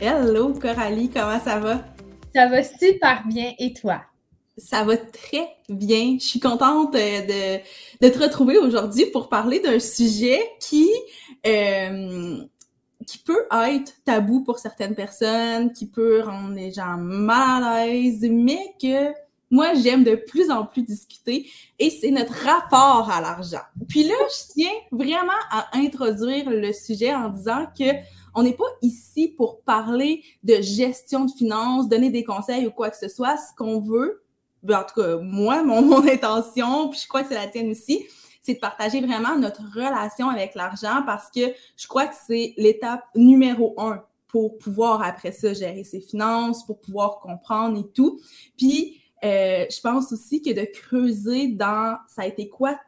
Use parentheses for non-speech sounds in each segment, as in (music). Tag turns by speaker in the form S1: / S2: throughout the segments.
S1: Hello Coralie, comment ça va?
S2: Ça va super bien et toi?
S1: Ça va très bien. Je suis contente de, de te retrouver aujourd'hui pour parler d'un sujet qui, euh, qui peut être tabou pour certaines personnes, qui peut rendre les gens mal à l'aise, mais que moi, j'aime de plus en plus discuter et c'est notre rapport à l'argent. Puis là, je tiens vraiment à introduire le sujet en disant que on n'est pas ici pour parler de gestion de finances, donner des conseils ou quoi que ce soit. Ce qu'on veut, ben, en tout cas, moi, mon, intention, puis je crois que c'est la tienne aussi, c'est de partager vraiment notre relation avec l'argent parce que je crois que c'est l'étape numéro un pour pouvoir après ça gérer ses finances, pour pouvoir comprendre et tout. Puis euh, je pense aussi que de creuser dans ça a été quoi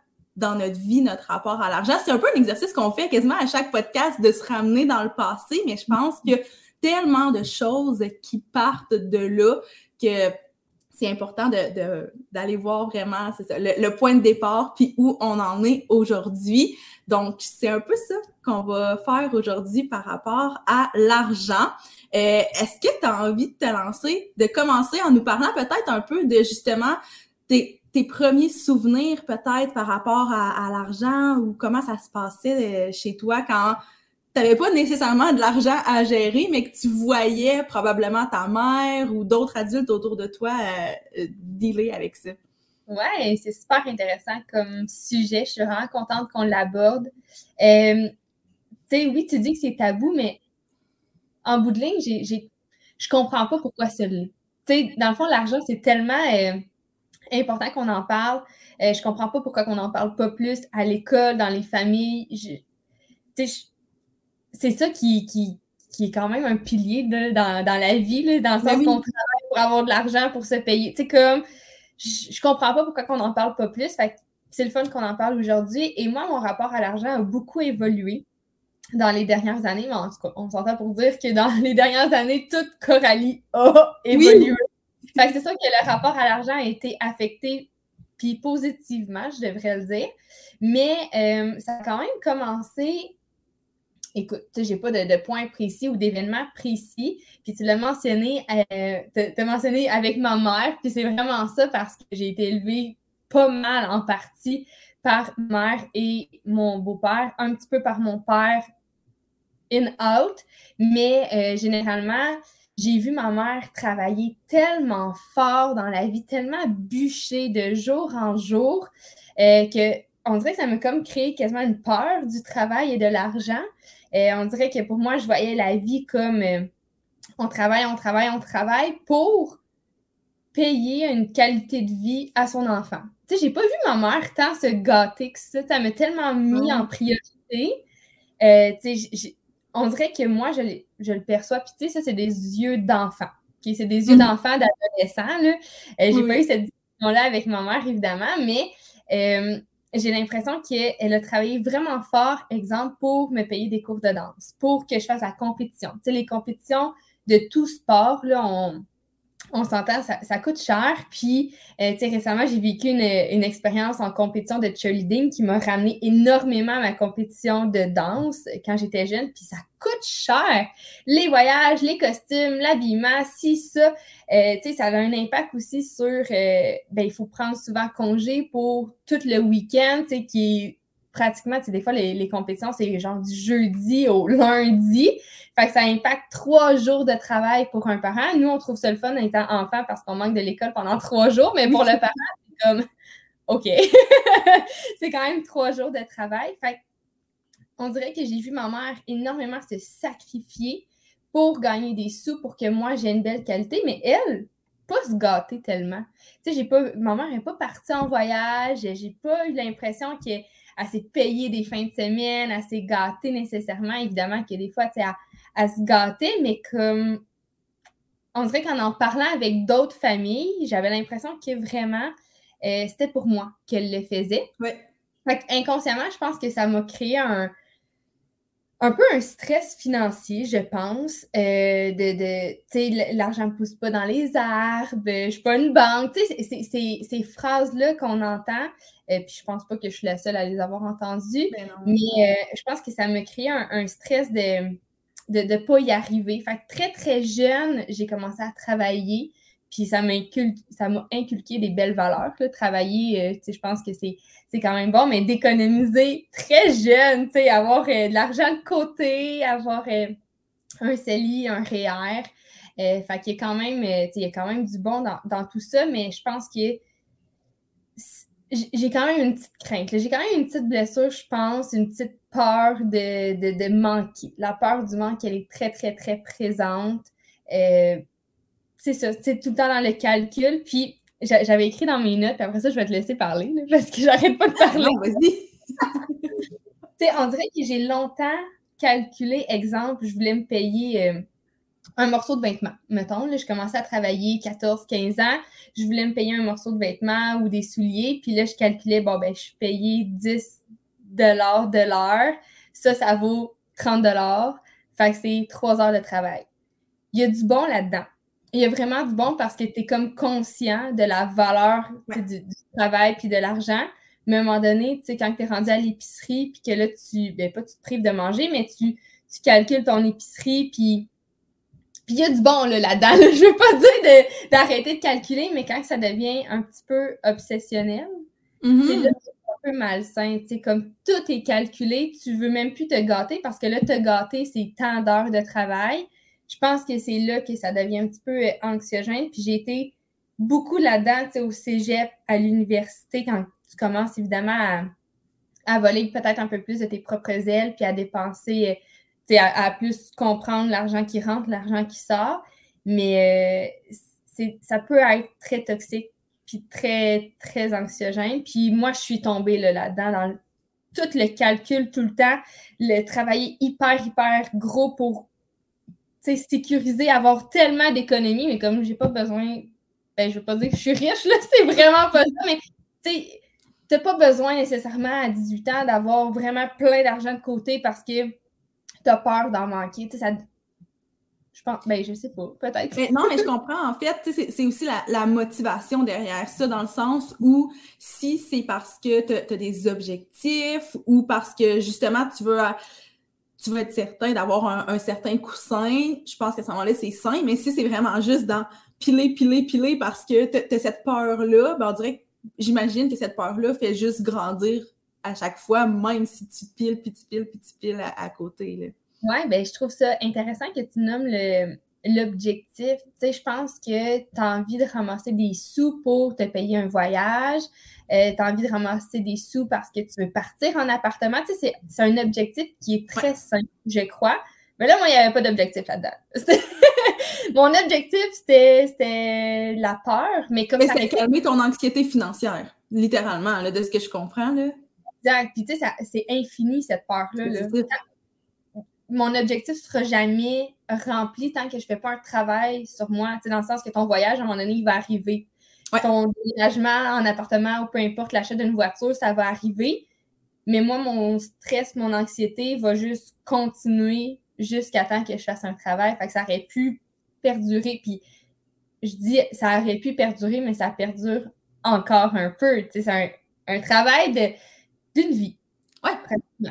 S1: dans notre vie, notre rapport à l'argent. C'est un peu un exercice qu'on fait quasiment à chaque podcast de se ramener dans le passé, mais je pense qu'il y a tellement de choses qui partent de là que c'est important d'aller de, voir vraiment le, le, point de départ puis où on en est aujourd'hui. Donc, c'est un peu ça qu'on va faire aujourd'hui par rapport à l'argent. Euh, est-ce que tu as envie de te lancer, de commencer en nous parlant peut-être un peu de justement tes, tes premiers souvenirs peut-être par rapport à, l'argent ou comment ça se passait euh, chez toi quand tu n'avais pas nécessairement de l'argent à gérer, mais que tu voyais probablement ta mère ou d'autres adultes autour de toi euh, dealer avec ça?
S2: Ouais, c'est super intéressant comme sujet. Je suis vraiment contente qu'on l'aborde. Euh, tu sais, oui, tu dis que c'est tabou, mais en bout de ligne, j'ai, je comprends pas pourquoi ça l'est. Tu sais, dans le fond, l'argent, c'est tellement euh, important qu'on en parle. Euh, je comprends pas pourquoi on n'en parle pas plus à l'école, dans les familles. C'est ça qui, qui, qui, est quand même un pilier dans, dans, la vie, là, dans le ben sens qu'on travaille pour avoir de l'argent, pour se payer. Tu sais, comme, je, je comprends pas pourquoi on n'en parle pas plus. Fait c'est le fun qu'on en parle aujourd'hui. Et moi, mon rapport à l'argent a beaucoup évolué dans les dernières années, mais en tout cas, on s'entend pour dire que dans les dernières années, toute Coralie a évolué. C'est sûr que le rapport à l'argent a été affecté, puis positivement, je devrais le dire. Mais euh, ça a quand même commencé. Écoute, j'ai pas de, de points précis ou d'événements précis. Puis tu l'as mentionné, euh, mentionné avec ma mère, puis c'est vraiment ça parce que j'ai été élevée pas mal en partie par ma mère et mon beau-père, un petit peu par mon père in-out, mais euh, généralement, j'ai vu ma mère travailler tellement fort dans la vie, tellement bûcher de jour en jour, euh, que on dirait que ça m'a comme créé quasiment une peur du travail et de l'argent. Euh, on dirait que pour moi, je voyais la vie comme on travaille, on travaille, on travaille pour payer une qualité de vie à son enfant. Tu sais, j'ai pas vu ma mère tant se gâter que ça. Ça m'a tellement mis en priorité. tu sais, on dirait que moi, je, je le perçois. Puis, tu sais, ça, c'est des yeux d'enfant. C'est des yeux mm. d'enfant, d'adolescent. Euh, j'ai pas eu cette discussion-là avec ma mère, évidemment, mais euh, j'ai l'impression qu'elle a travaillé vraiment fort, exemple, pour me payer des cours de danse, pour que je fasse la compétition. Tu sais, les compétitions de tout sport, là, on, on s'entend, ça, coûte cher. Puis, euh, tu sais, récemment, j'ai vécu une, une, expérience en compétition de cheerleading qui m'a ramené énormément à ma compétition de danse quand j'étais jeune. Puis, ça coûte cher. Les voyages, les costumes, l'habillement, si ça. Euh, tu sais, ça a un impact aussi sur, euh, ben, il faut prendre souvent congé pour tout le week-end, tu sais, qui pratiquement, tu sais, des fois, les, les compétitions, c'est genre du jeudi au lundi. Fait que ça impacte trois jours de travail pour un parent. Nous, on trouve ça le fun étant enfant parce qu'on manque de l'école pendant trois jours, mais pour le parent, c'est comme OK. (laughs) c'est quand même trois jours de travail. Fait on dirait que j'ai vu ma mère énormément se sacrifier pour gagner des sous pour que moi j'ai une belle qualité, mais elle, pas se gâter tellement. Tu sais, j'ai pas, ma mère n'est pas partie en voyage, j'ai pas eu l'impression qu'elle à s'est payer des fins de semaine, à s'est gâter nécessairement. Évidemment que des fois, tu sais, à, se gâter, mais comme on dirait qu'en en parlant avec d'autres familles, j'avais l'impression que vraiment, euh, c'était pour moi qu'elle le faisait.
S1: Ouais.
S2: Fait inconsciemment, je pense que ça m'a créé un, un peu un stress financier, je pense. Euh, de, de tu sais, l'argent ne pousse pas dans les arbres, je suis pas une banque. Tu sais, ces phrases-là qu'on entend, et euh, puis je pense pas que je suis la seule à les avoir entendues,
S1: ben
S2: mais euh, je pense que ça me crée un, stress de de ne pas y arriver. Fait que très, très jeune, j'ai commencé à travailler. Puis ça m'a inculqué, des belles valeurs. Travailler, euh, je pense que c'est quand même bon, mais d'économiser très jeune, avoir euh, de l'argent de côté, avoir euh, un CELI, un REER. E fait qu'il y a quand même, il y a quand même du bon dans, tout ça, mais je pense que j'ai quand même une petite crainte. J'ai quand même une petite blessure, je pense, une petite peur de, de, manquer. La peur du manque, elle est très, très, très présente c'est ça, c'est tout le temps dans le calcul. Puis j'avais écrit dans mes notes, puis après ça, je vais te laisser parler, parce que j'arrête pas de (laughs) parler.
S1: Non, vas-y. (laughs)
S2: tu sais, on dirait que j'ai longtemps calculé, exemple, je voulais me payer euh, un morceau de vêtement. Mettons, là, je commençais à travailler 14, 15 ans, je voulais me payer un morceau de vêtement ou des souliers, puis là, je calculais, bon, ben, je suis payée 10 de l'heure. Ça, ça vaut 30 Fait que c'est 3 heures de travail. Il y a du bon là-dedans il y a vraiment du bon parce que tu es comme conscient de la valeur du, travail puis de l'argent. Mais à un moment donné, tu sais, quand tu es rendu à l'épicerie, puis que là, tu, ben pas tu te prives de manger, mais tu, tu calcules ton épicerie, puis il y a du bon là, là-dedans. (laughs) Je veux pas dire d'arrêter de, calculer, mais quand ça devient un petit peu obsessionnel,
S1: mm-hmm.
S2: c'est un peu malsain. Tu sais, comme tout est calculé, tu veux même plus te gâter parce que là, te gâter, c'est tant d'heures de travail je pense que c'est là que ça devient un petit peu euh, anxiogène. Puis j'ai été beaucoup là-dedans, au cégep, à l'université, quand tu commences évidemment à, voler peut-être un peu plus de tes propres ailes, puis à dépenser, euh, tu sais, à, plus comprendre l'argent qui rentre, l'argent qui sort. Mais euh, ça peut être très toxique, puis très, très anxiogène. Puis moi, je suis tombée là-dedans, dans tout le calcul tout le temps, le travailler hyper, hyper gros pour sécuriser, avoir tellement d'économies, mais comme j'ai pas besoin, ben, je veux pas dire que je suis riche, là, (laughs) c'est vraiment pas ça, mais tu n'as pas besoin nécessairement à 18 ans d'avoir vraiment plein d'argent de côté parce que tu as peur d'en manquer. Ça, je pense, ben, je sais pas, peut-être.
S1: non, mais je comprends. En fait, c'est aussi la, la, motivation derrière ça, dans le sens où si c'est parce que tu as, des objectifs ou parce que justement tu veux tu vas être certain d'avoir un, certain coussin, je pense ça ce moment-là, c'est sain. Mais si c'est vraiment juste dans piler, piler, piler parce que tu as cette peur-là, ben on dirait j'imagine que cette peur-là fait juste grandir à chaque fois, même si tu piles, puis tu piles, puis tu piles à, côté.
S2: Oui, ben je trouve ça intéressant que tu nommes l'objectif. Tu sais, je pense que tu as envie de ramasser des sous pour te payer un voyage, euh, tu as envie de ramasser des sous parce que tu veux partir en appartement. Tu sais, c'est un objectif qui est très simple, je crois. Mais là, moi, il n'y avait pas d'objectif là-dedans. (laughs) Mon objectif, c'était la peur, mais comme
S1: mais ça. calmer ton anxiété financière, littéralement, là, de ce que je comprends. Là.
S2: Exact. Puis, tu sais, c'est infini, cette peur-là. Mon objectif ne sera jamais rempli tant que je ne fais pas un travail sur moi. Dans le sens que ton voyage, à un moment donné, il va arriver ton déménagement en appartement ou peu importe l'achat d'une voiture, ça va arriver. Mais moi, mon stress, mon anxiété va juste continuer jusqu'à temps que je fasse un travail. Fait que ça aurait pu perdurer. Puis je dis ça aurait pu perdurer, mais ça perdure encore un peu. C'est un, un, travail d'une vie.
S1: Ouais.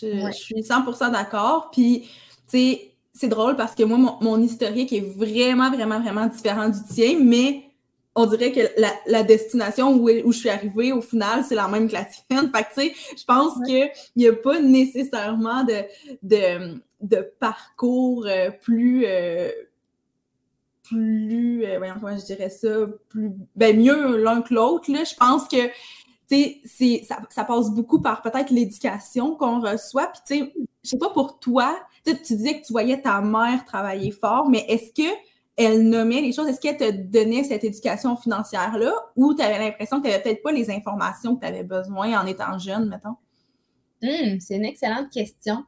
S1: Je, je, suis 100% d'accord. Puis, tu sais, c'est drôle parce que moi, mon, mon, historique est vraiment, vraiment, vraiment différent du tien, mais on dirait que la, destination où, où, je suis arrivée, au final, c'est la même que la tienne. (laughs) Fait que, tu sais, je pense qu'il n'y a pas nécessairement de, de, de parcours euh, plus, euh, plus, euh, voyons comment je dirais ça, plus, ben mieux l'un que l'autre. Là. Je pense que, tu sais, ça, passe beaucoup par peut-être l'éducation qu'on reçoit. Puis, tu sais, je sais pas pour toi, tu disais que tu voyais ta mère travailler fort, mais est-ce que elle nommait les choses? Est-ce qu'elle te donnait cette éducation financière-là ou tu avais l'impression que tu peut-être pas les informations que tu avais besoin en étant jeune, mettons?
S2: Hum, c'est une excellente question.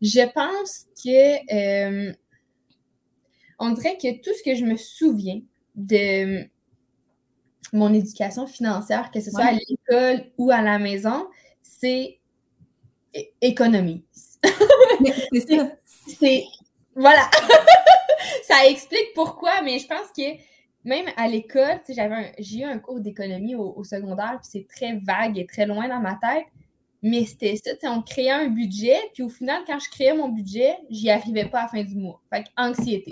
S2: Je pense que euh, on dirait que tout ce que je me souviens de mon éducation financière, que ce soit à l'école ou à la maison, c'est économie. (laughs) (laughs) c'est ça. C'est voilà. (laughs) ça explique pourquoi, mais je pense que même à l'école, j'avais j'ai eu un cours d'économie au, secondaire, puis c'est très vague et très loin dans ma tête. Mais c'était ça, on créait un budget, puis au final, quand je créais mon budget, j'y arrivais pas à la fin du mois. Fait anxiété.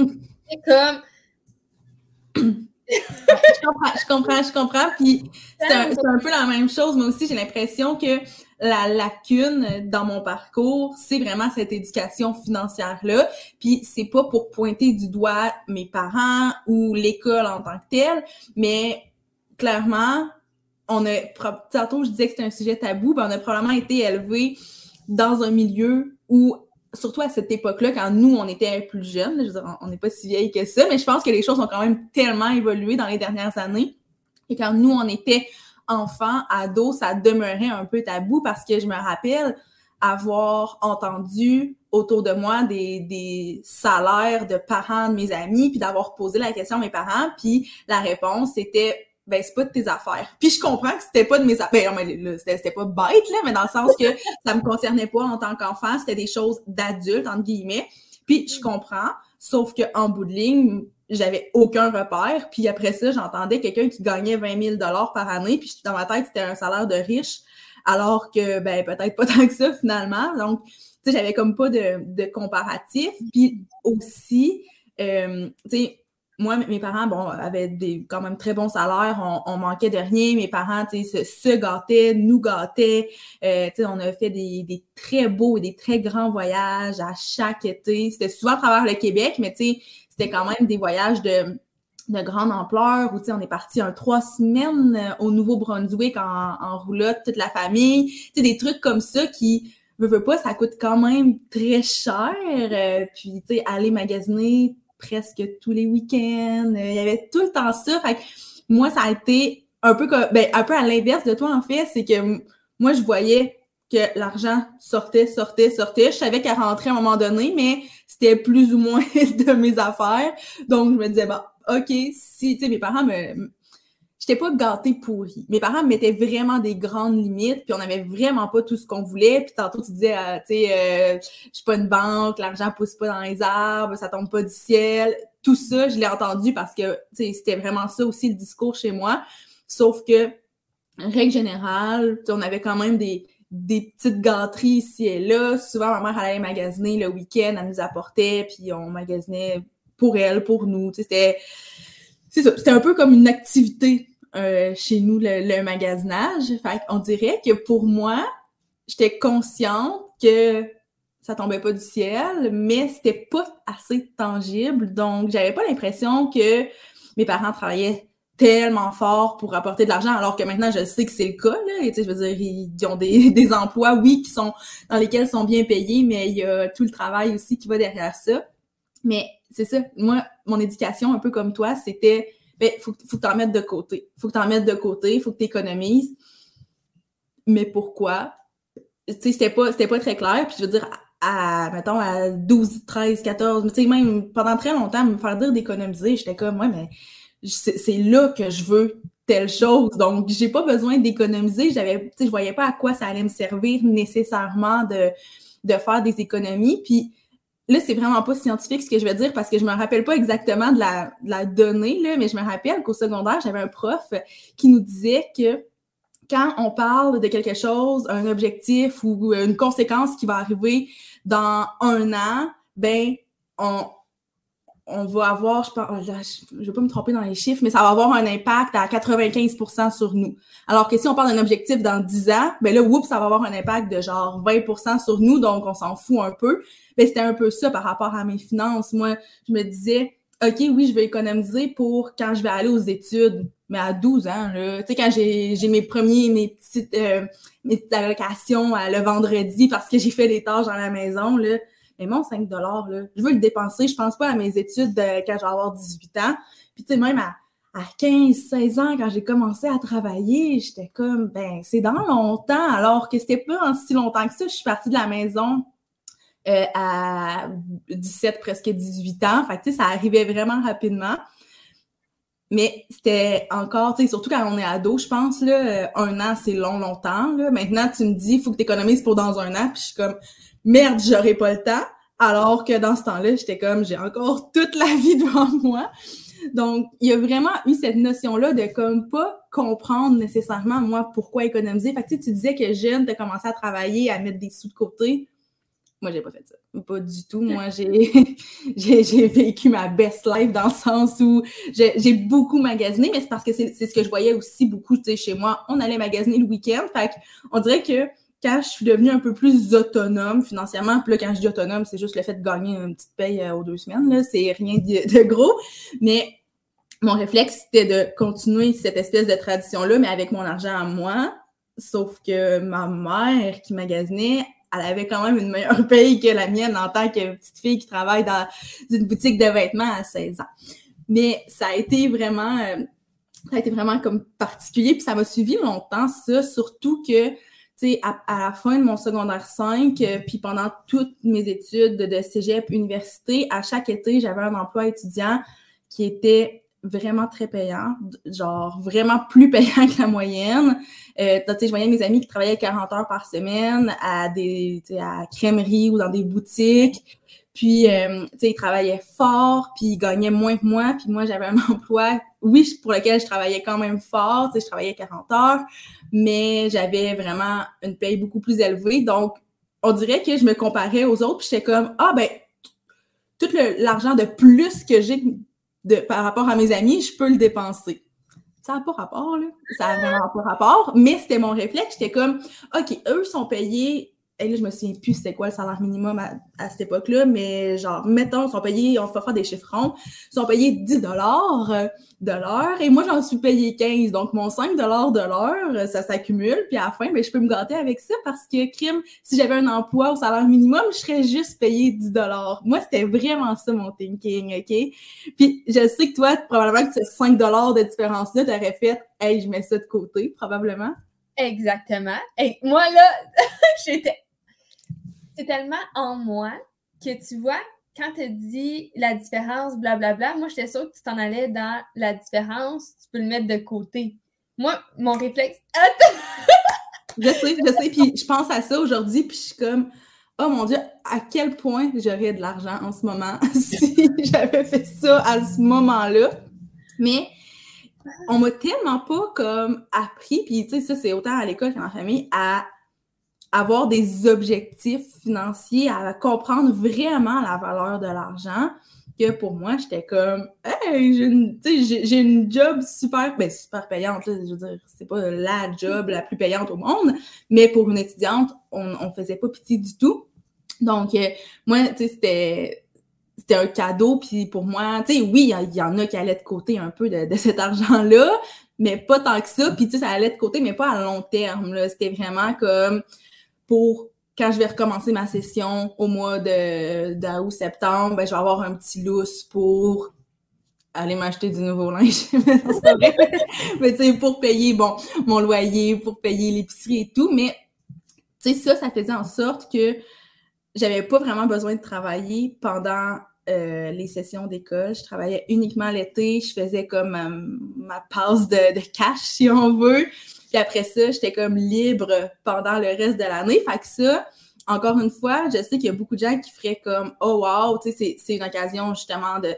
S2: C'est comme.
S1: Je comprends, je comprends, je comprends. Puis c'est un, peu la même chose. Moi aussi, j'ai l'impression que la lacune dans mon parcours, c'est vraiment cette éducation financière-là. Puis c'est pas pour pointer du doigt mes parents ou l'école en tant que telle, mais clairement, on a, tantôt je disais que c'était un sujet tabou, ben on a probablement été élevé dans un milieu où, surtout à cette époque-là, quand nous, on était plus jeunes, je veux on n'est pas si vieille que ça, mais je pense que les choses ont quand même tellement évolué dans les dernières années. Et quand nous, on était enfants, ados, ça demeurait un peu tabou parce que je me rappelle avoir entendu autour de moi des, des salaires de parents de mes amis, puis d'avoir posé la question à mes parents, puis la réponse était ben c'est pas de tes affaires. Puis je comprends que c'était pas de mes affaires. Ben, c'était pas bête là, mais dans le sens que (laughs) ça me concernait pas en tant qu'enfant, c'était des choses d'adultes entre guillemets. Puis je comprends, sauf que en bout de ligne, j'avais aucun repère. Puis après ça, j'entendais quelqu'un qui gagnait 20 000 dollars par année. Puis dans ma tête, c'était un salaire de riche, alors que ben peut-être pas (laughs) tant que ça finalement. Donc, tu sais, j'avais comme pas de, de comparatif. Puis aussi, euh, tu sais, moi, mes parents, bon, avaient des quand même très bons salaires, on, manquait de rien. Mes parents, tu sais, se, gâtaient, nous gâtaient. Euh, tu sais, on a fait des, des, très beaux et des très grands voyages à chaque été. C'était souvent à travers le Québec, mais tu sais, c'était quand même des voyages de, de grande ampleur où, tu sais, on est parti un trois semaines euh, au Nouveau-Brunswick en, en roulotte, toute la famille. Tu sais, des trucs comme ça qui, veux, veux pas, ça coûte quand même très cher. Euh, puis, tu sais, aller magasiner presque tous les week-ends. Euh, il y avait tout le temps ça. Moi, ça a été un peu comme, ben, un peu à l'inverse de toi, en fait. C'est que moi, je voyais que l'argent sortait, sortait, sortait. Je savais qu'elle rentrait à un moment donné, mais c'était plus ou moins (laughs) de mes affaires. Donc, je me disais, bon, OK, si, tu sais, mes parents me, j'étais pas gâtée pourrie. Mes parents me mettaient vraiment des grandes limites, puis on avait vraiment pas tout ce qu'on voulait. Puis tantôt, tu disais, euh, tu sais, euh, je suis pas une banque, l'argent pousse pas dans les arbres, ça tombe pas du ciel. Tout ça, je l'ai entendu parce que, tu sais, c'était vraiment ça aussi le discours chez moi. Sauf que, règle générale, on avait quand même des, des petites gâteries ici et là. Souvent, ma mère allait magasiner le week-end, elle nous apportait, puis on magasinait pour elle, pour nous. C'était un peu comme une activité euh, chez nous, le, magasinage. Fait on dirait que pour moi, j'étais consciente que ça tombait pas du ciel, mais c'était pas assez tangible. Donc, j'avais pas l'impression que mes parents travaillaient tellement fort pour apporter de l'argent, alors que maintenant, je sais que c'est le cas. Là. Et, je veux dire, ils, ont des, (laughs) des, emplois, oui, qui sont dans lesquels ils sont bien payés, mais il y a tout le travail aussi qui va derrière ça. Mais c'est ça, moi, mon éducation, un peu comme toi, c'était ben, faut, faut que tu en mettes de côté. Faut que tu en mettes de côté, faut que tu économises. Mais pourquoi? Tu sais, c'était pas, c'était pas très clair. Puis je veux dire, à, mettons, à 12, 13, 14, tu sais, même pendant très longtemps, me faire dire d'économiser, j'étais comme, ouais, mais c'est là que je veux telle chose. Donc, j'ai pas besoin d'économiser. J'avais, je voyais pas à quoi ça allait me servir nécessairement de, de faire des économies. Puis, Là, c'est vraiment pas scientifique ce que je vais dire parce que je me rappelle pas exactement de la, donnée, là, mais je me rappelle qu'au secondaire, j'avais un prof qui nous disait que quand on parle de quelque chose, un objectif ou une conséquence qui va arriver dans un an, ben, on, on va avoir, je ne vais pas me tromper dans les chiffres, mais ça va avoir un impact à 95% sur nous. Alors que si on parle d'un objectif dans 10 ans, ben là, oups, ça va avoir un impact de genre 20% sur nous, donc on s'en fout un peu. Ben, c'était un peu ça par rapport à mes finances. Moi, je me disais, OK, oui, je vais économiser pour quand je vais aller aux études. Mais à 12 ans, là, tu sais, quand j'ai, j'ai mes premiers, mes petites, euh, mes allocations euh, le vendredi parce que j'ai fait des tâches dans la maison, là, Et mon 5 là, je veux le dépenser. Je pense pas à mes études de, quand je vais avoir 18 ans. Puis, tu sais, même à, à 15, 16 ans, quand j'ai commencé à travailler, j'étais comme, ben, c'est dans longtemps, alors que c'était pas en si longtemps que ça. Je suis partie de la maison euh, à 17, presque 18 ans. Fait tu sais, ça arrivait vraiment rapidement. Mais c'était encore, tu sais, surtout quand on est ado, je pense, là, euh, un an, c'est long, longtemps. Là. Maintenant, tu me dis, faut que tu économises pour dans un an, puis je suis comme, merde, j'aurai pas le temps. Alors que dans ce temps-là, j'étais comme, j'ai encore toute la vie devant (laughs) moi. Donc, il y a vraiment eu cette notion-là de comme pas comprendre nécessairement, moi, pourquoi économiser. Fait que tu disais que jeune, tu commencé à travailler, à mettre des sous de côté. Moi, j'ai pas fait ça. Pas du tout. Moi, (laughs) j'ai vécu ma best life dans le sens où j'ai beaucoup magasiné, mais c'est parce que c'est ce que je voyais aussi beaucoup, chez moi. On allait magasiner le week-end. Fait on dirait que quand je suis devenue un peu plus autonome financièrement, puis là, quand je dis autonome, c'est juste le fait de gagner une petite paye euh, aux deux semaines, là, c'est rien de, de, gros. Mais mon réflexe, c'était de continuer cette espèce de tradition-là, mais avec mon argent à moi. Sauf que ma mère qui magasinait, elle avait quand même une meilleure paye que la mienne en tant que petite fille qui travaille dans une boutique de vêtements à 16 ans. Mais ça a été vraiment, euh, ça a été vraiment comme particulier, puis ça m'a suivi longtemps, ça, surtout que, tu sais, à, la fin de mon secondaire 5, euh, puis pendant toutes mes études de, de cégep, université, à chaque été, j'avais un emploi étudiant qui était vraiment très payant, genre vraiment plus payant que la moyenne. Euh, je voyais mes amis qui travaillaient 40 heures par semaine à des à crèmerie ou dans des boutiques. Puis, euh, tu sais, ils travaillaient fort, puis ils gagnaient moins que moi. Puis moi, j'avais un (laughs) emploi, oui, pour lequel je travaillais quand même fort. Tu sais, je travaillais 40 heures, mais j'avais vraiment une paye beaucoup plus élevée. Donc, on dirait que je me comparais aux autres, puis j'étais comme, ah ben, tout l'argent de plus que j'ai de, par rapport à mes amis, je peux le dépenser. Ça n'a pas rapport, là. Ça n'a vraiment pas rapport. Mais c'était mon réflexe. J'étais comme, OK, eux sont payés et là, je me souviens plus c'était quoi le salaire minimum à, cette époque-là, mais genre, mettons, ils sont payés, on va faire des chiffrons, ils sont payés 10 dollars euh, de l'heure et moi, j'en suis payé 15. Donc, mon 5 dollars de l'heure, ça s'accumule. Puis à la fin, ben, je peux me gâter avec ça parce que, crime, si j'avais un emploi au salaire minimum, je serais juste payé 10 dollars. Moi, c'était vraiment ça, mon thinking, OK? Puis, je sais que toi, probablement que ces 5 dollars de différence-là, t'aurais fait, hey, je mets ça de côté, probablement.
S2: Exactement. Et moi, là, (laughs) j'étais c'est tellement en moi que tu vois, quand tu dis la différence, blablabla, moi, j'étais sûre que tu t'en allais dans la différence, tu peux le mettre de côté. Moi, mon réflexe.
S1: je sais, je sais, puis je pense à ça aujourd'hui, puis je suis comme, oh mon Dieu, à quel point j'aurais de l'argent en ce moment (laughs) si j'avais fait ça à ce moment-là. Mais on m'a tellement pas comme appris, puis tu sais, ça, c'est autant à l'école qu'en famille, à avoir des objectifs financiers, à comprendre vraiment la valeur de l'argent, que pour moi, j'étais comme, hey, j'ai une, j'ai une job super, ben, super payante, là, je veux dire, c'est pas la job la plus payante au monde, mais pour une étudiante, on, on faisait pas pitié du tout. Donc, euh, moi, tu sais, c'était, c'était un cadeau, puis pour moi, tu sais, oui, il y, en a qui allaient de côté un peu de, cet argent-là, mais pas tant que ça, puis tu sais, ça allait de côté, mais pas à long terme, là. C'était vraiment comme, pour quand je vais recommencer ma session au mois de d'août-septembre, ben, je vais avoir un petit lousse pour aller m'acheter du nouveau linge. (laughs) mais tu sais, pour payer, bon, mon loyer, pour payer l'épicerie et tout. Mais, tu sais, ça, ça faisait en sorte que j'avais pas vraiment besoin de travailler pendant euh, les sessions d'école. Je travaillais uniquement l'été. Je faisais comme ma passe de, de cash, si on veut. Puis après ça, j'étais comme libre pendant le reste de l'année. Fait que ça, encore une fois, je sais qu'il y a beaucoup de gens qui feraient comme Oh wow, tu sais, c'est une occasion justement de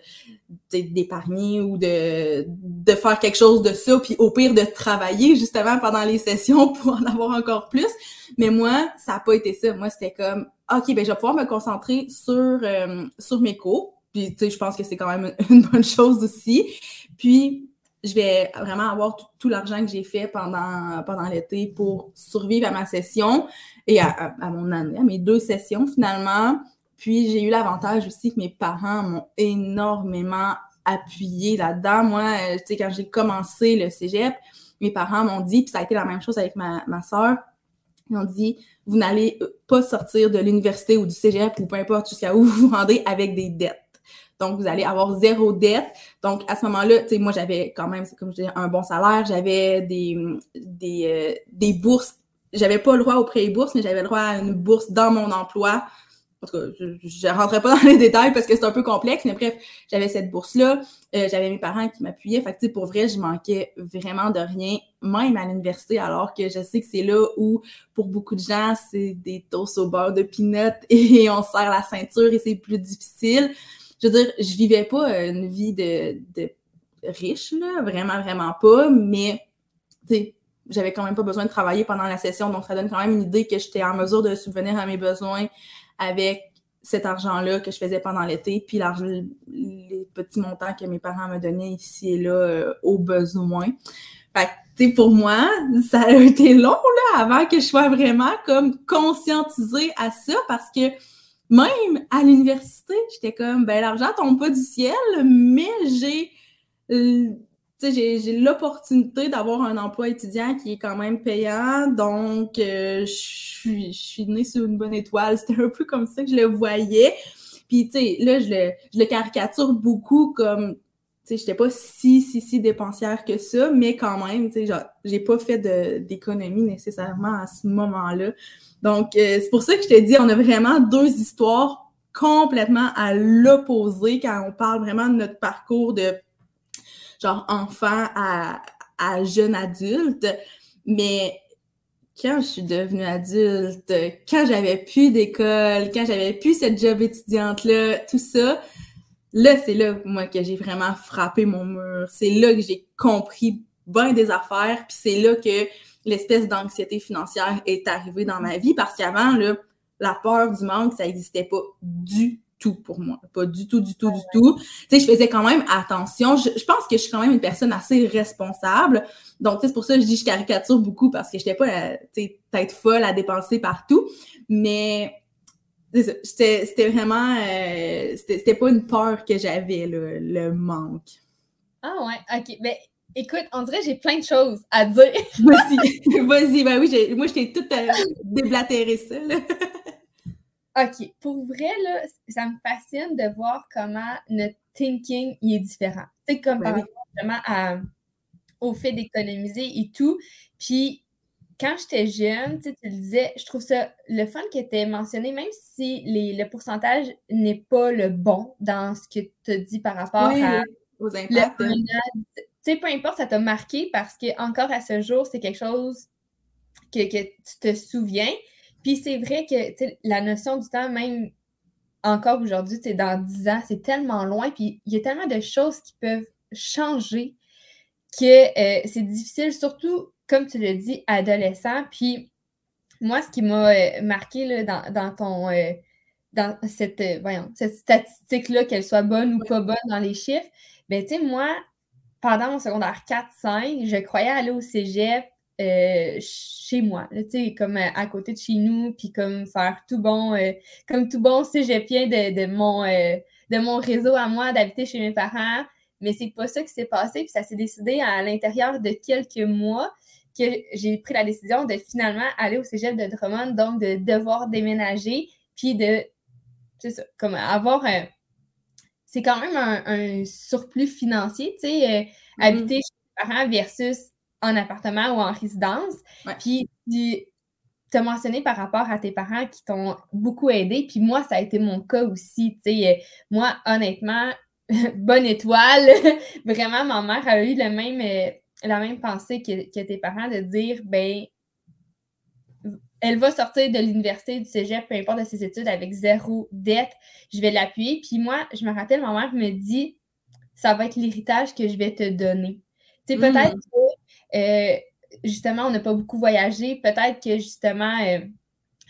S1: d'épargner ou de, de faire quelque chose de ça, puis au pire de travailler justement pendant les sessions (laughs) pour en avoir encore plus. Mais moi, ça n'a pas été ça. Moi, c'était comme OK, ben je vais pouvoir me concentrer sur, euh, sur mes cours. Puis, tu sais, je pense que c'est quand même une bonne chose aussi. Puis, je vais vraiment avoir tout, l'argent que j'ai fait pendant, pendant l'été pour survivre à ma session et à, mon année, à mes deux sessions finalement. Puis j'ai eu l'avantage aussi que mes parents m'ont énormément appuyé là-dedans. Moi, euh, tu sais, quand j'ai commencé le cégep, mes parents m'ont dit, puis ça a été la même chose avec ma, ma soeur, Ils ont dit, vous n'allez pas sortir de l'université ou du cégep ou peu importe jusqu'à où vous vous rendez avec des dettes. Donc, vous allez avoir zéro dette. Donc, à ce moment-là, tu sais, moi, j'avais quand même, comme je disais, un bon salaire. J'avais des, des, euh, des bourses. J'avais pas le droit au prêt et bourse, mais j'avais le droit à une bourse dans mon emploi en tout cas, je, je rentrais pas dans les détails parce que c'est un peu complexe, mais bref, j'avais cette bourse-là, euh, j'avais mes parents qui m'appuyaient. Fait que, pour vrai, je manquais vraiment de rien, même à l'université, alors que je sais que c'est là où, pour beaucoup de gens, c'est des toasts au beurre de peanut (laughs) et on serre la ceinture et c'est plus difficile. Je veux dire, je vivais pas une vie de, de riche, là, vraiment, vraiment pas, mais, j'avais quand même pas besoin de travailler pendant la session, donc ça donne quand même une idée que j'étais en mesure de subvenir à mes besoins avec cet argent-là que je faisais pendant l'été, puis les petits montants que mes parents me donnaient ici et là euh, au besoin. Fait que, pour moi, ça a été long, là, avant que je sois vraiment comme conscientisée à ça, parce que même à l'université, j'étais comme, ben, l'argent tombe pas du ciel, mais j'ai euh, j'ai l'opportunité d'avoir un emploi étudiant qui est quand même payant, donc euh, je suis je suis née sur une bonne étoile. C'était un peu comme ça que je le voyais. Puis tu sais, là je le je le caricature beaucoup comme sais, j'étais pas si si si dépensière que ça, mais quand même, tu sais, j'ai pas fait d'économie nécessairement à ce moment-là. Donc euh, c'est pour ça que je te dis, on a vraiment deux histoires complètement à l'opposé quand on parle vraiment de notre parcours de genre enfant à jeune adulte. Mais quand je suis devenue adulte, quand j'avais plus d'école, quand j'avais plus cette job étudiante-là, tout ça, là, c'est là, moi, que j'ai vraiment frappé mon mur. C'est là que j'ai compris bien des affaires, puis c'est là que l'espèce d'anxiété financière est arrivée dans ma vie, parce qu'avant, là, la peur du manque, ça n'existait pas du tout pour moi. Pas du tout, du tout, du tout. Tu sais, je faisais quand même attention. Je, pense que je suis quand même une personne assez responsable. Donc, c'est pour ça que je dis je caricature beaucoup parce que je n'étais pas, euh, tu sais, tête folle à dépenser partout. Mais c'était vraiment, euh, c'était pas une peur que j'avais, le, le manque.
S2: Ah ouais, ok. Mais ben, écoute, on dirait que j'ai plein de choses à dire. (laughs)
S1: Vas-y, vas-y. Ben oui, moi, je t'ai tout euh, déblatéré ça, là.
S2: OK. Pour vrai, là, ça me fascine de voir comment notre thinking est différent. C'est comme par rapport vraiment au fait d'économiser et tout. Puis quand j'étais jeune, tu le disais, je trouve ça le fun qui était mentionné, même si les, le pourcentage n'est pas le bon dans ce que tu as dit par rapport à
S1: aux impacts. Tu
S2: sais, peu importe, ça t'a marqué parce que encore à ce jour, c'est quelque chose que, que tu te souviens. Puis c'est vrai que la notion du temps, même encore aujourd'hui, dans 10 ans, c'est tellement loin. Puis il y a tellement de choses qui peuvent changer que euh, c'est difficile, surtout, comme tu le dis, adolescent. Puis moi, ce qui m'a euh, marqué là, dans, dans, ton. Euh, dans cette, voyons, cette statistique-là, qu'elle soit bonne ou pas bonne dans les chiffres, ben tu sais, moi, pendant mon secondaire 4-5, je croyais aller au cégep euh, chez moi, tu sais, comme euh, à côté de chez nous, puis comme faire tout bon, euh, comme tout bon cégepien de, de mon, de mon réseau à moi, d'habiter chez mes parents. Mais c'est pas ça qui s'est passé, puis ça s'est décidé à l'intérieur de quelques mois que j'ai pris la décision de finalement aller au cégep de Drummond, donc de devoir déménager, puis de, c'est ça, comme avoir un... C'est quand même un, surplus financier, tu sais, mm-hmm. habiter chez mes parents versus en appartement ou en résidence. Puis tu as mentionné par rapport à tes parents qui t'ont beaucoup aidé. Puis moi, ça a été mon cas aussi. Tu sais, moi, honnêtement, (laughs) bonne étoile. (laughs) Vraiment, ma mère a eu le même, euh, la même pensée que, tes parents de dire, ben, elle va sortir de l'université, du cégep, peu importe de ses études, avec zéro dette. Je vais l'appuyer. Puis moi, je me rappelle, ma mère me dit, ça va être l'héritage que je vais te donner. Tu sais, peut-être mm. que euh, justement, on n'a pas beaucoup voyagé. Peut-être que justement, euh,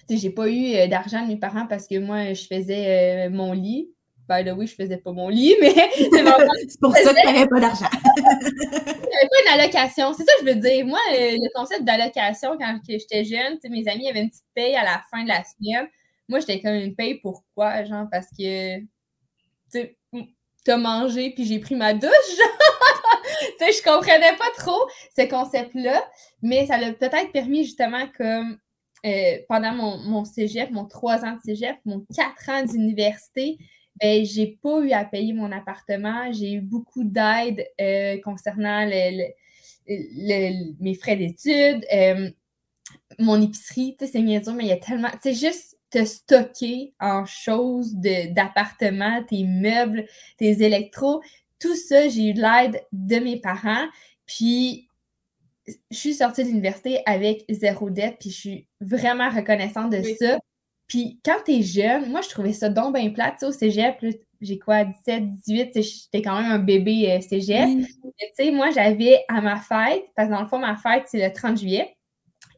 S2: tu sais, j'ai pas eu euh, d'argent de mes parents parce que moi, je faisais mon lit. By the way, je faisais pas mon lit, mais (laughs) (laughs)
S1: c'est pour ça que tu n'avais pas d'argent. (laughs)
S2: J'avais pas une allocation. C'est ça que je veux dire. Moi, le concept d'allocation, quand j'étais jeune, mes amis avaient une petite paye à la fin de la semaine. Moi, j'étais comme une paye pourquoi? Genre, parce que tu as mangé puis j'ai pris ma douche, tu sais, je comprenais pas trop ce concept-là, mais ça l'a peut-être permis justement comme euh, pendant mon, mon cégep, mon trois ans de cégep, mon quatre ans d'université, ben, j'ai pas eu à payer mon appartement. J'ai eu beaucoup d'aide euh, concernant mes frais d'études, euh, mon épicerie. Tu sais, c'est dur, mais il y a tellement. Tu sais, juste te stocker en choses d'appartement, tes meubles, tes électros, tout ça, j'ai eu de l'aide de mes parents. Puis, je suis sortie de l'université avec zéro dette, puis je suis vraiment reconnaissante de ça. Puis quand t'es jeune, moi, je trouvais ça donc bien plate. au cégep, j'ai quoi, 17, 18, j'étais quand même un bébé euh, cégep. Tu sais, moi, j'avais à ma fête, parce que dans le fond, ma fête, c'est le 30 juillet,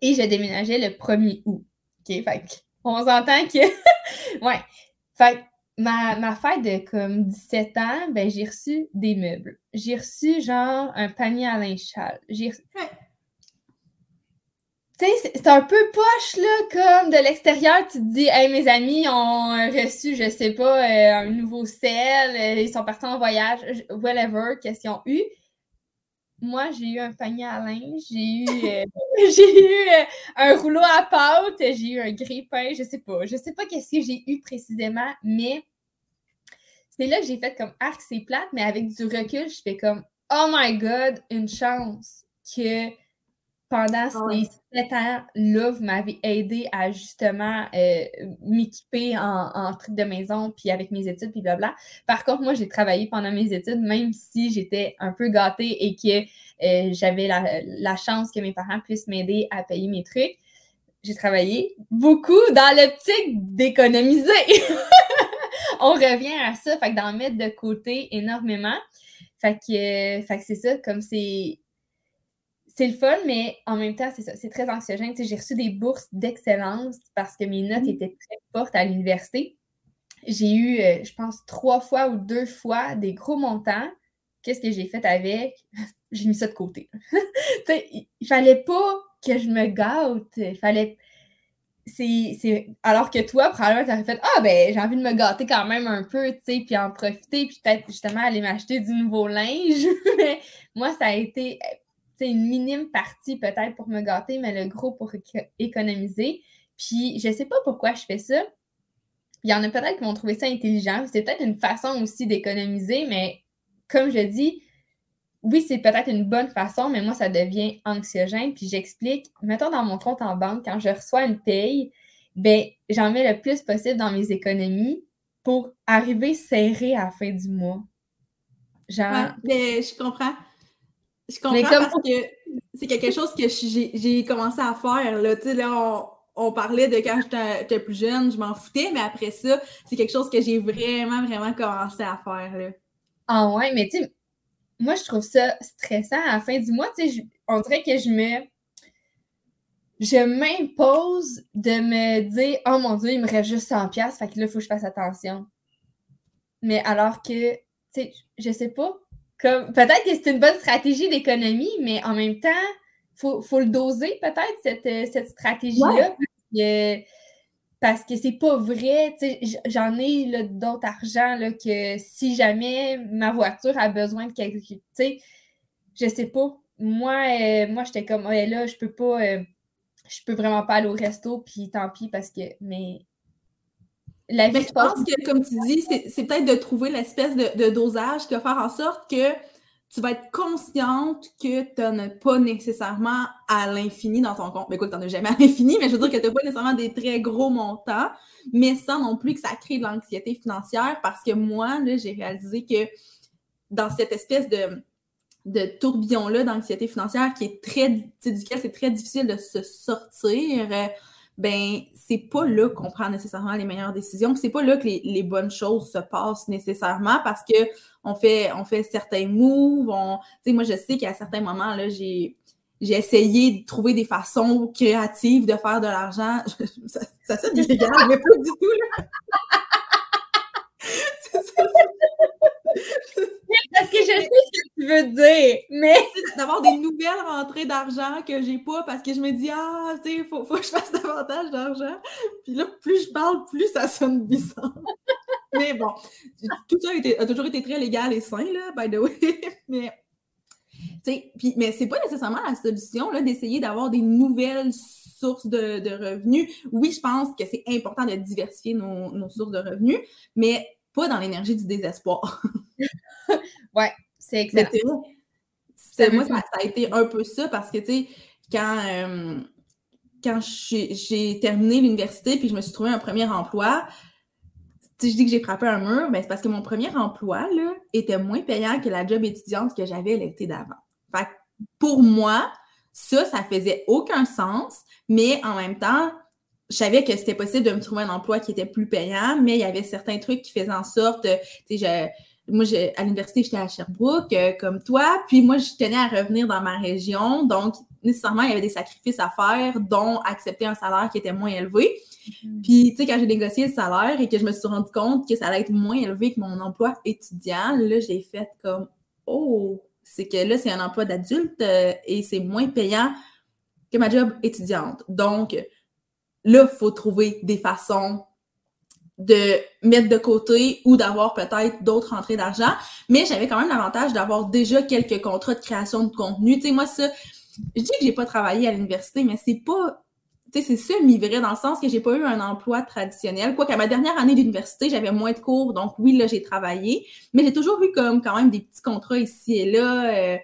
S2: et je déménageais le 1er août. OK, fait on s'entend que... (laughs) ouais. Fait ma, ma fête de comme 17 ans, ben, j'ai reçu des meubles. J'ai reçu genre un panier à linge J'ai reçu... Tu sais, c'est un peu poche, là, comme de l'extérieur, tu te dis, hey, mes amis ont reçu, je sais pas, euh, un nouveau sel, euh, ils sont partis en voyage, whatever, qu'est-ce qu'ils ont eu. Moi, j'ai eu un panier à linge, j'ai eu, euh, (laughs) j'ai eu un rouleau à pâte, j'ai eu un grille-pain, je sais pas. Je sais pas qu'est-ce que j'ai eu précisément, mais c'est là que j'ai fait comme arc, c'est plate, mais avec du recul, je fais comme, oh my god, une chance que pendant ah ces sept ans-là, vous m'avez aidé à justement euh, m'équiper en, en trucs de maison, puis avec mes études, puis blabla. Par contre, moi, j'ai travaillé pendant mes études, même si j'étais un peu gâtée et que euh, j'avais la, chance que mes parents puissent m'aider à payer mes trucs. J'ai travaillé beaucoup dans l'optique d'économiser. (laughs) On revient à ça, fait que d'en mettre de côté énormément. Fait que, fait que c'est ça, comme c'est c'est le fun, mais en même temps, c'est ça, c'est très anxiogène. j'ai reçu des bourses d'excellence parce que mes notes mm. étaient très fortes à l'université. J'ai eu, euh, je pense, trois fois ou deux fois des gros montants. Qu'est-ce que j'ai fait avec? (laughs) j'ai mis ça de côté. (laughs) il, ne fallait pas que je me gâte. Il fallait. C'est, Alors que toi, probablement, tu aurais fait Ah, ben, j'ai envie de me gâter quand même un peu, tu sais, puis en profiter, puis peut-être justement aller m'acheter du nouveau linge. (laughs) mais moi, ça a été une minime partie peut-être pour me gâter, mais le gros pour économiser. Puis je sais pas pourquoi je fais ça. Il y en a peut-être qui vont trouver ça intelligent. C'est peut-être une façon aussi d'économiser, mais comme je dis, oui, c'est peut-être une bonne façon, mais moi, ça devient anxiogène. Puis j'explique, mettons dans mon compte en banque, quand je reçois une paye, ben j'en mets le plus possible dans mes économies pour arriver serré à la fin du mois.
S1: Mais je comprends. Je comprends parce que c'est quelque chose que j'ai commencé à faire. Là, là on, parlait de quand j'étais plus jeune, je m'en foutais, mais après ça, c'est quelque chose que j'ai vraiment, vraiment commencé à faire. Là.
S2: Ah ouais, mais tu sais, moi, je trouve ça stressant à la fin du mois. Tu sais, on dirait que je me. Je m'impose de me dire Oh mon Dieu, il me reste juste 100$, fait que là, il faut que je fasse attention. Mais alors que, tu sais, je sais pas, peut-être que c'est une bonne stratégie d'économie, mais en même temps, il faut, le doser peut-être, cette, euh, stratégie-là. Parce que c'est pas vrai. J'en ai d'autres argent là, que si jamais ma voiture a besoin de quelque chose, je sais pas. Moi, euh, moi j'étais comme là, je peux pas. Euh, je peux vraiment pas aller au resto, puis tant pis parce que. Mais
S1: la vie je pense que, comme tu dis, c'est peut-être de trouver l'espèce de, dosage qui va faire en sorte que tu vas être consciente que tu n'en as pas nécessairement à l'infini dans ton compte. Mais écoute, tu n'en as jamais à l'infini, mais je veux dire que tu n'as pas nécessairement des très gros montants, mais sans non plus que ça crée de l'anxiété financière parce que moi, j'ai réalisé que dans cette espèce de, de tourbillon-là d'anxiété financière qui est très, duquel c'est très difficile de se sortir, euh, ben c'est pas là qu'on prend nécessairement les meilleures décisions. C'est pas là que les, bonnes choses se passent nécessairement parce que on fait, on fait certains moves. On, moi, je sais qu'à certains moments, là, j'ai, j'ai essayé de trouver des façons créatives de faire de l'argent. (laughs) ça, ça sonne illégal, mais pas du tout, là. (laughs)
S2: Parce que je sais ce que tu veux dire, mais.
S1: D'avoir des nouvelles rentrées d'argent que j'ai pas parce que je me dis, ah, tu sais, il faut, faut, que je fasse (laughs) davantage d'argent. Puis là, plus je parle, plus ça sonne bizarre. mais bon, tout ça a, toujours été très légal et sain, là, by the way. (laughs) mais puis, mais c'est pas nécessairement la solution d'essayer d'avoir des nouvelles sources de, revenus. Oui, je pense que c'est important de diversifier nos, sources de revenus, mais pas dans l'énergie du désespoir. (laughs)
S2: ouais, c'est excellent.
S1: moi, ça, a été un peu ça parce que, tu sais, quand, euh, quand j'ai terminé l'université puis je me suis trouvé un premier emploi, si je dis que j'ai frappé un mur, ben c'est parce que mon premier emploi là, était moins payant que la job étudiante que j'avais l'été d'avant. Fait pour moi, ça, ça faisait aucun sens, mais en même temps, je savais que c'était possible de me trouver un emploi qui était plus payant, mais il y avait certains trucs qui faisaient en sorte, tu sais, moi, à l'université, j'étais à Sherbrooke, euh, comme toi, puis moi, je tenais à revenir dans ma région, donc nécessairement, il y avait des sacrifices à faire, dont accepter un salaire qui était moins élevé. Mm-hmm. Puis, tu sais, quand j'ai négocié le salaire et que je me suis rendu compte que ça allait être moins élevé que mon emploi étudiant, là, j'ai fait comme, oh, c'est que là, c'est un emploi d'adulte euh, et c'est moins payant que ma job étudiante. Donc, là, il faut trouver des façons de mettre de côté ou d'avoir peut-être d'autres entrées d'argent. Mais j'avais quand même l'avantage d'avoir déjà quelques contrats de création de contenu. Tu sais, moi, ça, je dis que j'ai pas travaillé à l'université, mais c'est pas tu sais, c'est semi-vrai dans le sens que j'ai pas eu un emploi traditionnel. Quoique, à ma dernière année d'université, j'avais moins de cours, donc oui, là, j'ai travaillé. Mais j'ai toujours eu comme quand même des petits contrats ici et là. Euh,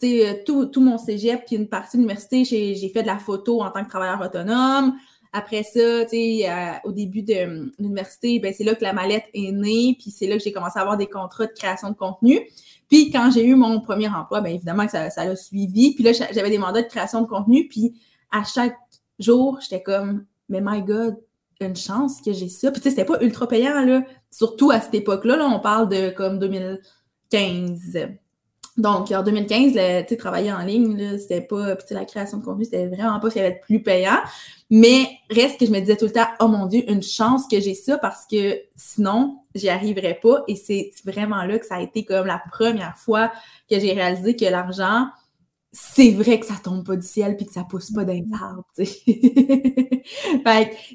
S1: tu sais, euh, tout, tout mon cégep, puis une partie de l'université, j'ai fait de la photo en tant que travailleur autonome. Après ça, tu sais, au début de l'université, ben c'est là que la mallette est née, puis c'est là que j'ai commencé à avoir des contrats de création de contenu. Puis quand j'ai eu mon premier emploi, bien évidemment que ça, ça l'a suivi. Puis là, j'avais des mandats de création de contenu, puis à chaque jour, j'étais comme, mais my God, une chance que j'ai ça. Puis tu sais, c'était pas ultra payant, là. Surtout à cette époque-là, là, on parle de comme 2015. Donc, en 2015, tu sais, travailler en ligne, c'était pas, puis la création de contenu, c'était vraiment pas ce qui allait être plus payant. Mais reste que je me disais tout le temps, oh mon Dieu, une chance que j'ai ça parce que sinon, j'y arriverais pas. Et c'est vraiment là que ça a été comme la première fois que j'ai réalisé que l'argent, c'est vrai que ça tombe pas du ciel puis que ça pousse pas d'un arbre, tu sais. (laughs)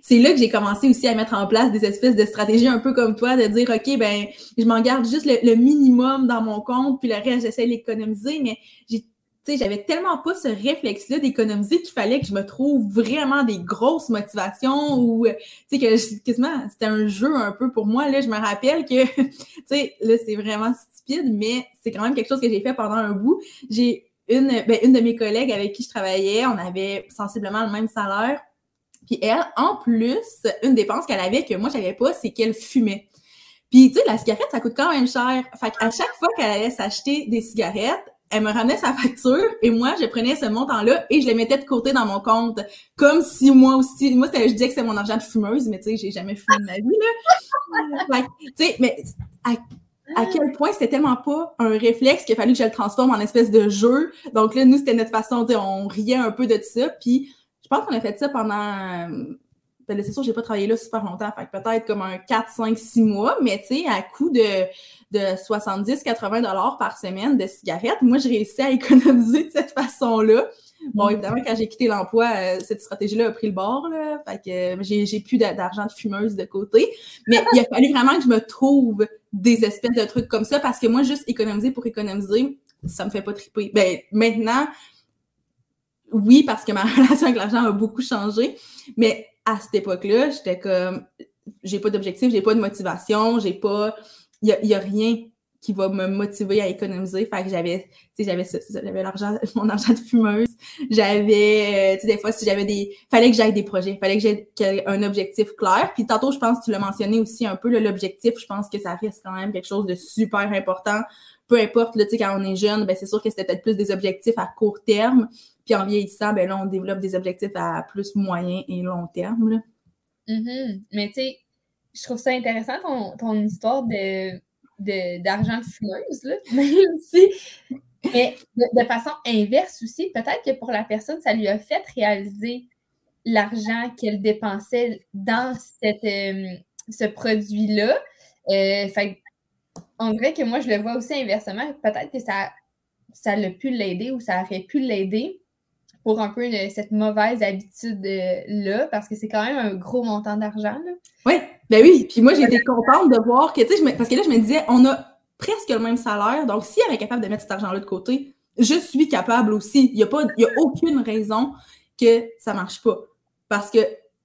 S1: c'est là que j'ai commencé aussi à mettre en place des espèces de stratégies un peu comme toi, de dire, OK, ben, je m'en garde juste le, minimum dans mon compte puis le reste, j'essaie d'économiser, mais j'ai sais, j'avais tellement pas ce réflexe-là d'économiser qu'il fallait que je me trouve vraiment des grosses motivations ou, tu sais, que quasiment, c'était un jeu un peu pour moi. Là, je me rappelle que, (laughs) tu sais, là, c'est vraiment stupide, mais c'est quand même quelque chose que j'ai fait pendant un bout. J'ai une, ben, une de mes collègues avec qui je travaillais, on avait sensiblement le même salaire. Puis elle, en plus, une dépense qu'elle avait que moi, j'avais pas, c'est qu'elle fumait. Puis, tu sais, la cigarette, ça coûte quand même cher. Fait qu'à chaque fois qu'elle allait s'acheter des cigarettes, elle me ramenait sa facture et moi, je prenais ce montant-là et je le mettais de côté dans mon compte. Comme si moi aussi, moi, je disais que c'est mon argent de fumeuse, mais tu sais, j'ai jamais fumé de ma vie, là. (laughs) tu sais, mais à quel point c'était tellement pas un réflexe qu'il a fallu que je le transforme en espèce de jeu. Donc là, nous, c'était notre façon, on riait un peu de ça. Puis je pense qu'on a fait ça pendant. C'est sûr, j'ai pas travaillé là super longtemps, fait peut-être comme un 4, 5, 6 mois, mais tu sais, à coût de, de 70-80 dollars par semaine de cigarettes, moi, je réussis à économiser de cette façon-là. Bon, évidemment, quand j'ai quitté l'emploi, euh, cette stratégie-là a pris le bord, là, fait que j'ai, j'ai plus d'argent de fumeuse de côté. Mais il a fallu vraiment que je me trouve des espèces de trucs comme ça parce que moi, juste économiser pour économiser, ça me fait pas triper. Ben, maintenant, oui, parce que ma (laughs) relation avec l'argent a beaucoup changé, mais à cette époque-là, j'étais comme, j'ai pas d'objectif, j'ai pas de motivation, j'ai pas, il y a, rien qui va me motiver à économiser. Fait que j'avais, tu sais, j'avais j'avais l'argent, (laughs) mon argent de fumeuse. J'avais, euh, tu sais, des fois, si j'avais des, fallait que j'aille des projets, fallait que j'aie un objectif clair. Puis tantôt, je pense que tu l'as mentionné aussi un peu, l'objectif, je pense que ça reste quand même quelque chose de super important. Peu importe, tu sais, quand on est jeune, ben c'est sûr que c'était peut-être plus des objectifs à court terme. Puis en vieillissant, ben là, on développe des objectifs à plus moyen et long terme, là.
S2: Mm-hmm. Mais tu sais, je trouve ça intéressant ton, ton histoire de d'argent fumeuse, là, (laughs) même si. Mais de, façon inverse aussi, peut-être que pour la personne, ça lui a fait réaliser l'argent qu'elle dépensait dans cette, euh, ce produit-là. Euh, on dirait que moi, je le vois aussi inversement. Peut-être que ça, ça l'a pu l'aider ou ça aurait pu l'aider pour un peu cette mauvaise habitude-là, parce que c'est quand même un gros montant d'argent.
S1: Oui, ben oui. Puis moi, j'étais contente de voir que, tu sais, parce que là, je me disais, on a presque le même salaire, donc si elle est capable de mettre cet argent-là de côté, je suis capable aussi. Il n'y a, pas, y a aucune raison que ça marche pas. Parce que,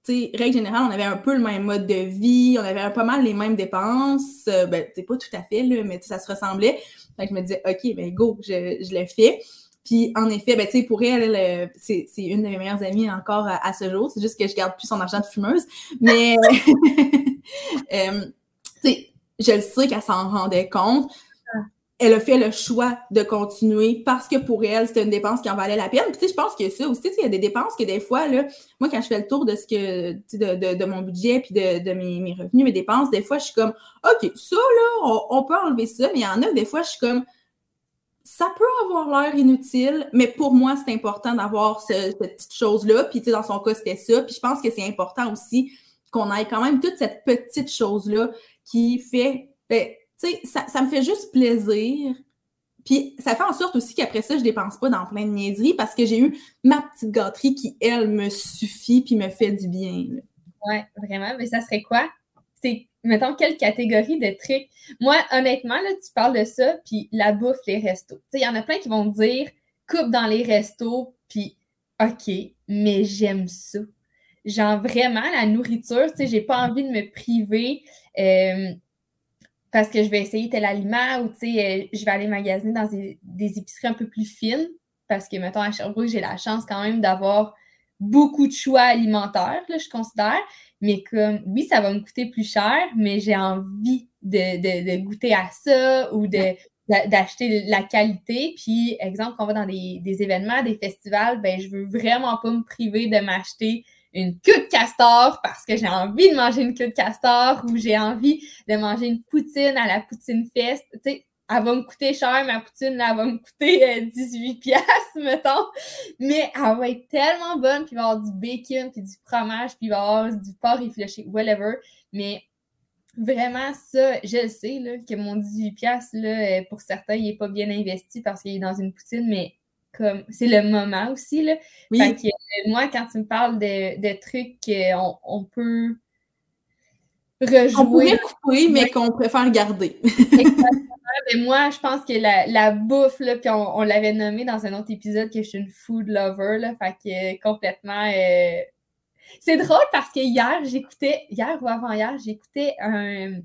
S1: tu sais, règle générale, on avait un peu le même mode de vie, on avait pas mal les mêmes dépenses. Euh, ben, c'est pas tout à fait, là, mais ça se ressemblait. Fait que je me disais, OK, ben go, je, je le fais. Puis en effet, ben, tu sais, pour elle, c'est, une de mes meilleures amies encore à, ce jour. C'est juste que je garde plus son argent de fumeuse. Mais (laughs) (laughs) euh, je le sais qu'elle s'en rendait compte elle a fait le choix de continuer parce que pour elle, c'était une dépense qui en valait la peine. Puis, tu sais, je pense que ça aussi, il y a des dépenses que des fois, là, moi, quand je fais le tour de ce que, de, de, de, mon budget puis de, de mes, mes, revenus, mes dépenses, des fois, je suis comme, OK, ça, là, on, peut enlever ça, mais il y en a, des fois, je suis comme, ça peut avoir l'air inutile, mais pour moi, c'est important d'avoir cette petite chose-là. Puis, tu sais, dans son cas, c'était ça. Puis, je pense que c'est important aussi qu'on ait quand même toute cette petite chose-là qui fait, ben, tu sais, ça, me fait juste plaisir. Puis ça fait en sorte aussi qu'après ça, je dépense pas dans plein de niaiseries parce que j'ai eu ma petite gâterie qui, elle, me suffit puis me fait du bien.
S2: Oui, vraiment. Mais ça serait quoi? C'est, mettons, quelle catégorie de trucs? Moi, honnêtement, là, tu parles de ça, puis la bouffe, les restos. Il y en a plein qui vont dire coupe dans les restos, puis OK, mais j'aime ça. Genre vraiment, la nourriture, tu sais, j'ai pas envie de me priver. Euh, parce que je vais essayer tel aliment ou, tu sais, euh, je vais aller magasiner dans des, épiceries un peu plus fines parce que, mettons, à Sherbrooke, j'ai la chance quand même d'avoir beaucoup de choix alimentaires, là, je considère. Mais comme, oui, ça va me coûter plus cher, mais j'ai envie de, goûter à ça ou de, d'acheter la qualité. Puis, exemple, quand on va dans des, des, événements, des festivals, ben, je veux vraiment pas me priver de m'acheter une queue de castor parce que j'ai envie de manger une queue de castor ou j'ai envie de manger une poutine à la poutine fest. Tu sais, elle va me coûter cher, ma poutine, là, elle va me coûter 18 euh, piastres, (laughs) mettons. Mais elle va être tellement bonne, puis il va y avoir du bacon, puis du fromage, puis il va y avoir du porc réfléchi, whatever. Mais vraiment, ça, je le sais, là, que mon 18 piastres, là, euh, pour certains, il n'est pas bien investi parce qu'il est dans une poutine, mais comme c'est le moment aussi. Là. Oui. que, euh, moi, quand tu me parles de, de trucs qu'on on peut rejouer. On
S1: pourrait couper, mais qu'on préfère garder. (laughs)
S2: Exactement. Mais moi, je pense que la, la bouffe, là, puis on, l'avait nommé dans un autre épisode que je suis une food lover, là, fait que complètement. Euh, c'est drôle parce que hier, j'écoutais, hier ou avant-hier, j'écoutais un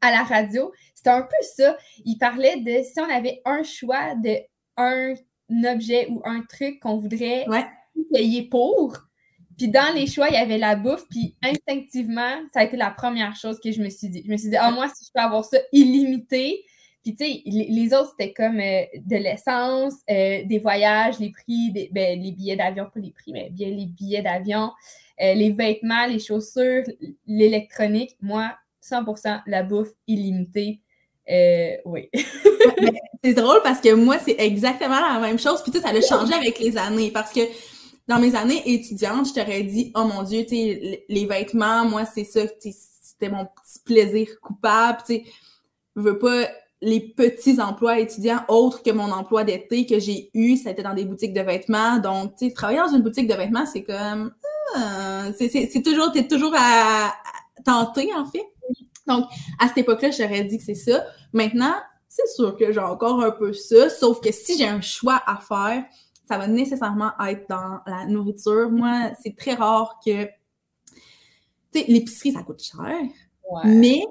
S2: à la radio. C'était un peu ça. Il parlait de si on avait un choix de un objet ou un truc qu'on voudrait payer pour. Puis dans les choix, il y avait la bouffe, puis instinctivement, ça a été la première chose que je me suis dit. Je me suis dit, ah, moi, si je peux avoir ça illimité, puis tu sais, les, autres, c'était comme euh, de l'essence, euh, des voyages, les prix, des, ben, les billets d'avion, pas les prix, mais bien les billets d'avion, euh, les vêtements, les chaussures, l'électronique. Moi, 100% la bouffe illimitée. oui. (laughs)
S1: c'est drôle parce que moi, c'est exactement la même chose. Puis, tu sais, ça a changé avec les années parce que dans mes années étudiantes, je t'aurais dit, oh mon Dieu, tu sais, les vêtements, moi, c'est ça, c'était mon petit plaisir coupable. Tu je veux pas les petits emplois étudiants autres que mon emploi d'été que j'ai eu, ça a été dans des boutiques de vêtements. Donc, tu sais, travailler dans une boutique de vêtements, c'est comme, ah, c'est toujours, t'es toujours à, à tenter, en fait. Donc, à cette époque-là, j'aurais dit que c'est ça. Maintenant, c'est sûr que j'ai encore un peu ça, sauf que si j'ai un choix à faire, ça va nécessairement être dans la nourriture. Moi, c'est très rare que. Tu sais, l'épicerie, ça coûte cher, mais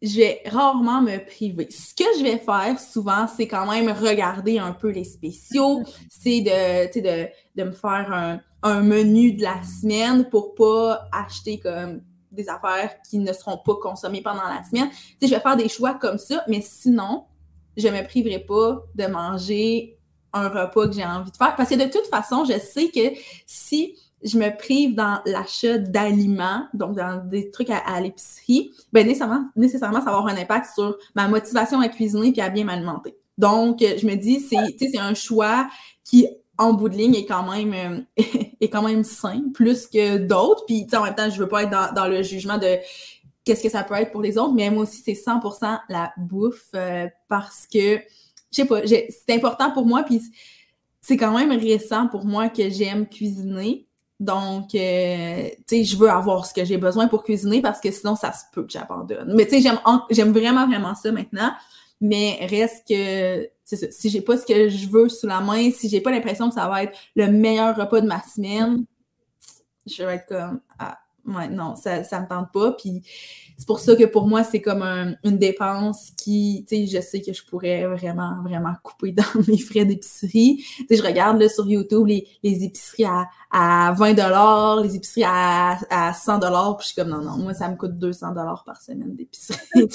S1: je vais rarement me priver. Ce que je vais faire souvent, c'est quand même regarder un peu les spéciaux, c'est de, de, de me faire un, un menu de la semaine pour pas acheter comme des affaires qui ne seront pas consommées pendant la semaine. Tu je vais faire des choix comme ça, mais sinon, je ne me priverai pas de manger un repas que j'ai envie de faire. Parce que de toute façon, je sais que si je me prive dans l'achat d'aliments, donc dans des trucs à, l'épicerie, ben nécessairement, nécessairement, ça va avoir un impact sur ma motivation à cuisiner puis à bien m'alimenter. Donc, je me dis, c'est, un choix qui en bout de ligne est quand même euh, (laughs) est quand même sain plus que d'autres puis en même temps je veux pas être dans, le jugement de qu'est-ce que ça peut être pour les autres mais moi aussi c'est 100% la bouffe euh, parce que je sais pas c'est important pour moi puis c'est quand même récent pour moi que j'aime cuisiner donc euh, tu sais je veux avoir ce que j'ai besoin pour cuisiner parce que sinon ça se peut que j'abandonne mais tu sais j'aime vraiment vraiment ça maintenant mais reste que c'est ça. Si j'ai pas ce que je veux sous la main, si j'ai pas l'impression que ça va être le meilleur repas de ma semaine, je vais être comme ah ouais non ça ça me tente pas puis c'est pour ça que pour moi c'est comme une dépense qui tu sais je sais que je pourrais vraiment vraiment couper (laughs) dans mes frais d'épicerie. Tu sais je regarde là sur YouTube les, les épiceries à, à 20 dollars les épiceries à, à 100 dollars puis je suis comme non non moi ça me coûte 200 dollars par semaine d'épicerie. (laughs)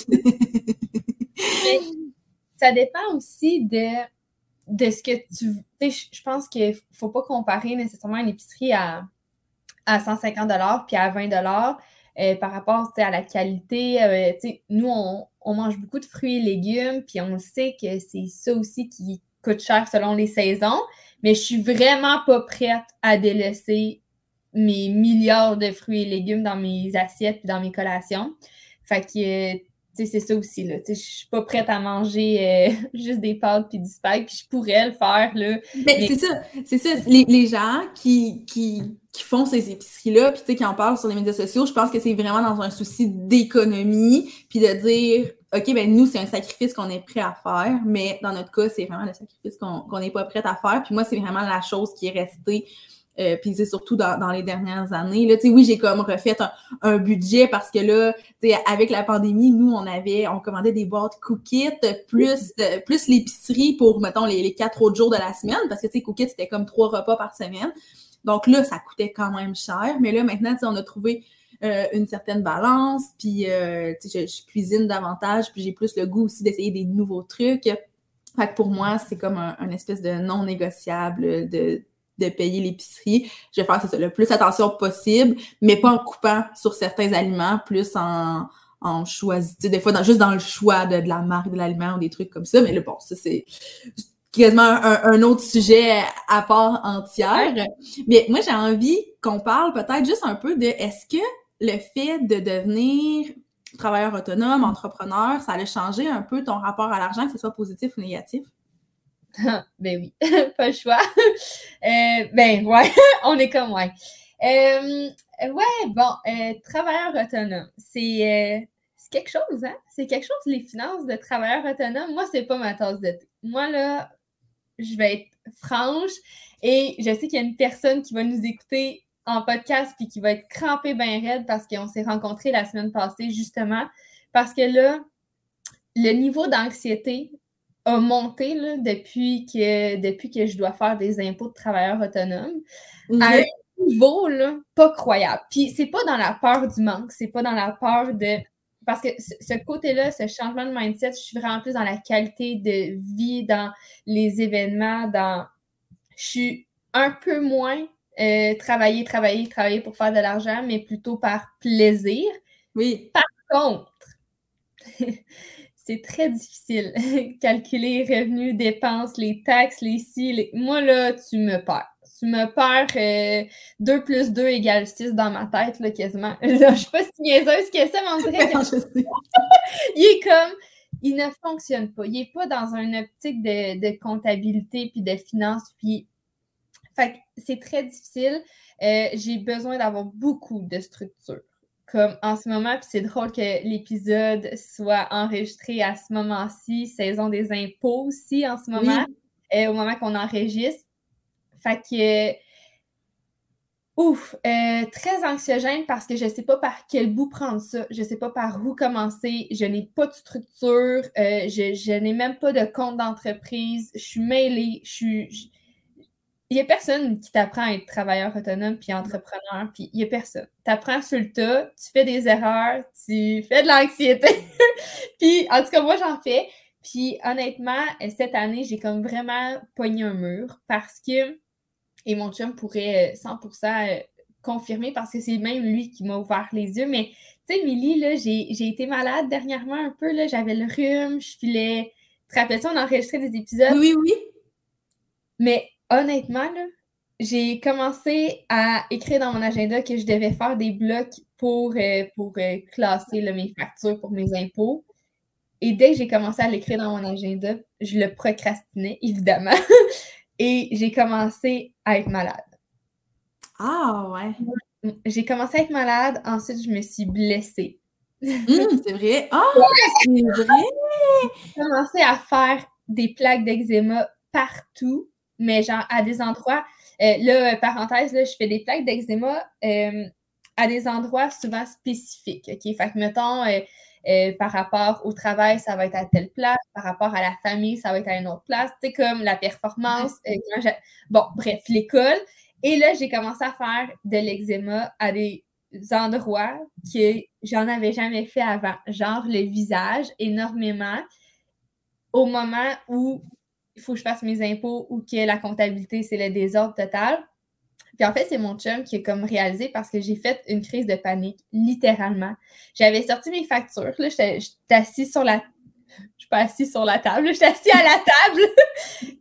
S1: (laughs)
S2: Ça dépend aussi de de ce que tu sais je pense qu'il faut pas comparer nécessairement une épicerie à à 150 puis à 20 euh, par rapport à la qualité. Euh, nous, on, mange beaucoup de fruits et légumes, puis on sait que c'est ça aussi qui coûte cher selon les saisons, mais je suis vraiment pas prête à délaisser mes milliards de fruits et légumes dans mes assiettes et dans mes collations. Fait que c'est ça aussi. Là. Je suis pas prête à manger euh, (laughs) juste des pâtes puis du spag, puis je pourrais le faire. Là,
S1: mais... C'est ça, c'est ça. Les, gens qui, qui, font ces épiceries-là, puis qui en parlent sur les médias sociaux, je pense que c'est vraiment dans un souci d'économie, puis de dire, OK, ben nous, c'est un sacrifice qu'on est prêt à faire, mais dans notre cas, c'est vraiment le sacrifice qu'on n'est pas prêt à faire. Puis moi, c'est vraiment la chose qui est restée euh, puis c'est surtout dans, les dernières années. Là, oui, j'ai comme refait un, budget parce que là, avec la pandémie, nous, on avait, on commandait des boîtes Cookit plus, euh, plus l'épicerie pour, mettons, les, quatre autres jours de la semaine, parce que tu sais, Cookit, c'était comme trois repas par semaine. Donc là, ça coûtait quand même cher. Mais là, maintenant, on a trouvé euh, une certaine balance, puis je, je, cuisine davantage, puis j'ai plus le goût aussi d'essayer des nouveaux trucs. Fait que pour moi, c'est comme un, un, espèce de non négociable de de payer l'épicerie. Je vais faire ça, le plus attention possible, mais pas en coupant sur certains aliments, plus en, en choisissant, des fois dans, juste dans le choix de, la marque de l'aliment ou des trucs comme ça. Mais là, bon, ça c'est quasiment un, autre sujet à part entière. Mais moi, j'ai envie qu'on parle peut-être juste un peu de est-ce que le fait de devenir travailleur autonome, entrepreneur, ça allait changer un peu ton rapport à l'argent, que ce soit positif ou négatif? (laughs)
S2: ben oui, (laughs) pas le choix. (laughs) Euh, ben ouais, on est comme ouais. Euh, ouais, bon, euh, travailleur autonome, c'est quelque chose, hein? C'est quelque chose, les finances de travailleur autonome. Moi, c'est pas ma tasse de thé. Moi, là, je vais être franche et je sais qu'il y a une personne qui va nous écouter en podcast puis qui va être crampée bien raide parce qu'on s'est rencontrés la semaine passée, justement, parce que là, le niveau d'anxiété a monté là, depuis, que, depuis que je dois faire des impôts de travailleurs autonomes à un niveau là, pas croyable. Puis c'est pas dans la peur du manque, c'est pas dans la peur de. Parce que ce côté-là, ce changement de mindset, je suis vraiment plus dans la qualité de vie, dans les événements, dans. Je suis un peu moins euh, travailler, travailler, travailler pour faire de l'argent, mais plutôt par plaisir.
S1: Oui.
S2: Par contre, (laughs) c'est très difficile. (laughs) Calculer revenus, dépenses, les taxes, les ci, Moi, là, tu me perds. Tu me perds 2 euh, plus 2 égale 6 dans ma tête, là, quasiment. (laughs) je ne suis pas si niaiseuse que ça, mais on dirait (laughs) que... il est comme... Il ne fonctionne pas. Il n'est pas dans une optique de, comptabilité puis de finance. Puis... Fait c'est très difficile. Euh, j'ai besoin d'avoir beaucoup de structure comme en ce moment, puis c'est drôle que l'épisode soit enregistré à ce moment-ci, saison des impôts aussi en ce moment, euh, au moment qu'on enregistre. Fait que, ouf, euh, très anxiogène parce que je ne sais pas par quel bout prendre ça, je ne sais pas par où commencer, je n'ai pas de structure, euh, je, je n'ai même pas de compte d'entreprise, je suis mêlée, je suis il n'y a personne qui t'apprend à être travailleur autonome puis entrepreneur, puis il n'y a personne. Tu apprends sur le tas, tu fais des erreurs, tu fais de l'anxiété. (laughs) puis en tout cas, moi, j'en fais. Puis honnêtement, cette année, j'ai comme vraiment pogné un mur parce que, et mon chum pourrait 100% euh, euh, confirmer parce que c'est même lui qui m'a ouvert les yeux. Mais tu sais, Milly, là, j'ai été malade dernièrement un peu, là, j'avais le rhume, je filais. Tu te rappelles ça, on a enregistré des épisodes?
S1: Oui, oui.
S2: Mais honnêtement, j'ai commencé à écrire dans mon agenda que je devais faire des blocs pour, euh, pour euh, classer mes factures pour mes impôts. Et dès que j'ai commencé à l'écrire dans mon agenda, je le procrastinais, (laughs) évidemment. Et j'ai commencé à être malade.
S1: Ah ouais.
S2: J'ai commencé à être malade, ensuite je me suis blessée.
S1: Hum, c'est vrai. Ah, c'est vrai!
S2: J'ai commencé à faire des plaques d'eczéma partout, mais genre à des endroits. Euh, là, parenthèse, là, je fais des plaques d'eczéma euh, à des endroits souvent spécifiques. OK? Fait que, mettons, euh, par rapport au travail, ça va être à telle place. Par rapport à la famille, ça va être à une autre place. Tu sais, comme la performance. Euh, bon, bref, l'école. Et là, j'ai commencé à faire de l'eczéma à des endroits que j'en avais jamais fait avant. Genre le visage, énormément. Au moment où il faut que je fasse mes impôts ou que la comptabilité, c'est le désordre total. Puis en fait, c'est mon chum qui a comme réalisé parce que j'ai fait une crise de panique, littéralement. J'avais sorti mes factures. Là, j'étais assise sur la. Je suis pas assise sur la table, j'étais assise à la table.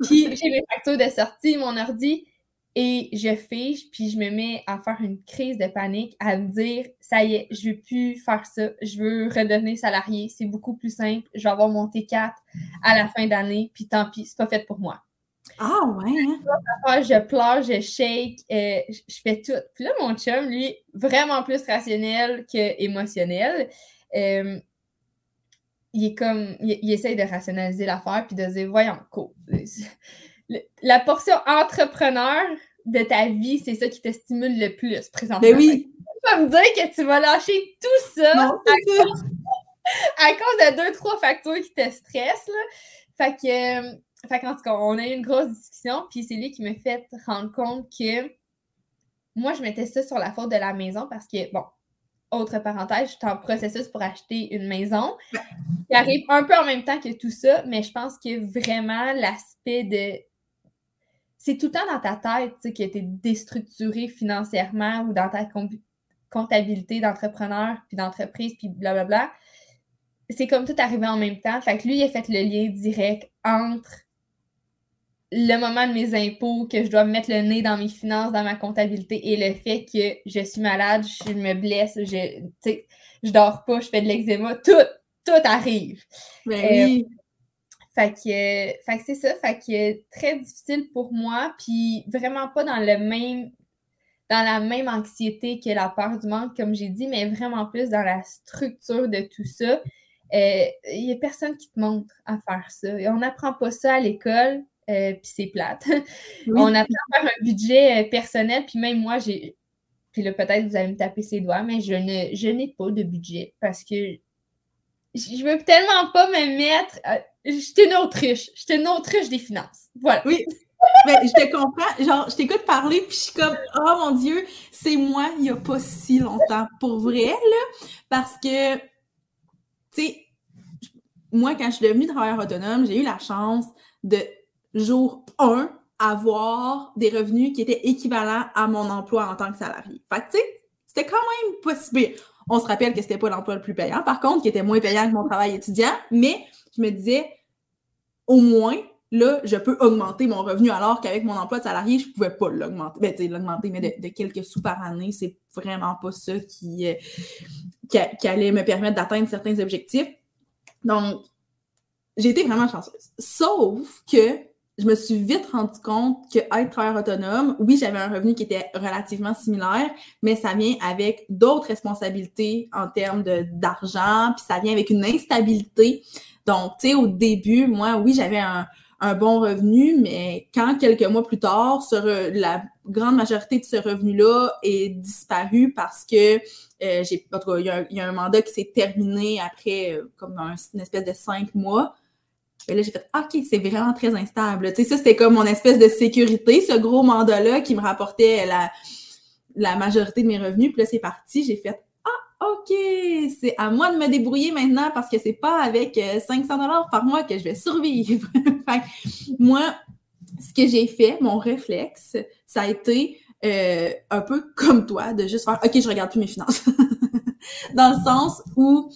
S2: (laughs) puis j'ai mes factures de sortie, mon ordi, et je fige, puis je me mets à faire une crise de panique, à me dire ça y est, je veux plus faire ça, je veux redevenir salarié, c'est beaucoup plus simple, je vais avoir mon T4 à la fin d'année, puis tant pis, c'est pas fait pour moi.
S1: Ah ouais. Hein?
S2: Je pleure, je shake, euh, je fais tout. Puis là, mon chum, lui, vraiment plus rationnel que émotionnel. Euh, il est comme. Il, essaye de rationaliser l'affaire puis de dire voyons, cool. La portion entrepreneur de ta vie, c'est ça qui te stimule le plus présentement.
S1: Ben oui.
S2: Tu vas me dire que tu vas lâcher tout ça, à, Cause, (laughs) à, Cause, de deux, trois facteurs qui te stressent. Là. Fait que euh, fait qu'en tout cas, on a eu une grosse discussion, puis c'est lui qui m'a fait rendre compte que moi, je mettais ça sur la faute de la maison parce que, bon, autre parenthèse, je suis en processus pour acheter une maison qui arrive un peu en même temps que tout ça, mais je pense que vraiment l'aspect de. C'est tout le temps dans ta tête tu sais, que tu es déstructuré financièrement ou dans ta comptabilité d'entrepreneur, puis d'entreprise, puis blablabla. C'est comme tout arrivé en même temps. Fait que lui, il a fait le lien direct entre le moment de mes impôts, que je dois mettre le nez dans mes finances, dans ma comptabilité, et le fait que je suis malade, je me blesse, je, je dors pas, je fais de l'eczéma, tout, tout arrive.
S1: Ben oui.
S2: Fait que, c'est ça, fait que très difficile pour moi, puis vraiment pas dans le même dans la même anxiété que la peur du manque, comme j'ai dit, mais vraiment plus dans la structure de tout ça. Il euh, n'y a personne qui te montre à faire ça. on n'apprend pas ça à l'école. Euh, puis c'est plate. On a à faire un budget euh, personnel, puis même moi, j'ai. Puis là, peut-être vous allez me taper ses doigts, mais je ne je n'ai pas de budget parce que je veux tellement pas me mettre. Suis une autruche. Je suis une autruche des finances. Voilà.
S1: Oui. Mais je te comprends. Genre, je t'écoute parler, puis je suis comme, oh mon Dieu, c'est moi il n'y a pas si longtemps. Pour vrai, là. Parce que, tu sais, moi, quand je suis devenue travailleur autonome, j'ai eu la chance de jour 1, avoir des revenus qui étaient équivalents à mon emploi en tant que salarié. Fait que, tu sais, c'était quand même possible. On se rappelle que c'était pas l'emploi le plus payant, par contre, qui était moins payant que mon travail étudiant, mais je me disais, au moins, là, je peux augmenter mon revenu, alors qu'avec mon emploi de salarié, je pouvais pas l'augmenter. Ben, l'augmenter, mais de, quelques sous par année, c'est vraiment pas ça qui, euh, qui, allait me permettre d'atteindre certains objectifs. Donc, j'ai été vraiment chanceuse. Sauf que je me suis vite rendu compte que être travailleur autonome, oui, j'avais un revenu qui était relativement similaire, mais ça vient avec d'autres responsabilités en termes d'argent, puis ça vient avec une instabilité. Donc, tu sais, au début, moi, oui, j'avais un, bon revenu, mais quand quelques mois plus tard, la grande majorité de ce revenu-là est disparu parce que euh, j'ai, en tout cas, il y, a un, mandat qui s'est terminé après euh, comme une espèce de cinq mois. Et là, j'ai fait OK, c'est vraiment très instable. Tu sais, ça, c'était comme mon espèce de sécurité, ce gros mandat-là qui me rapportait la, majorité de mes revenus. Puis là, c'est parti. J'ai fait Ah, OK, c'est à moi de me débrouiller maintenant parce que c'est pas avec 500 euh, dollars par mois que je vais survivre. (laughs) fait moi, ce que j'ai fait, mon réflexe, ça a été euh, un peu comme toi, de juste faire OK, je regarde plus mes finances. (laughs) Dans le sens où,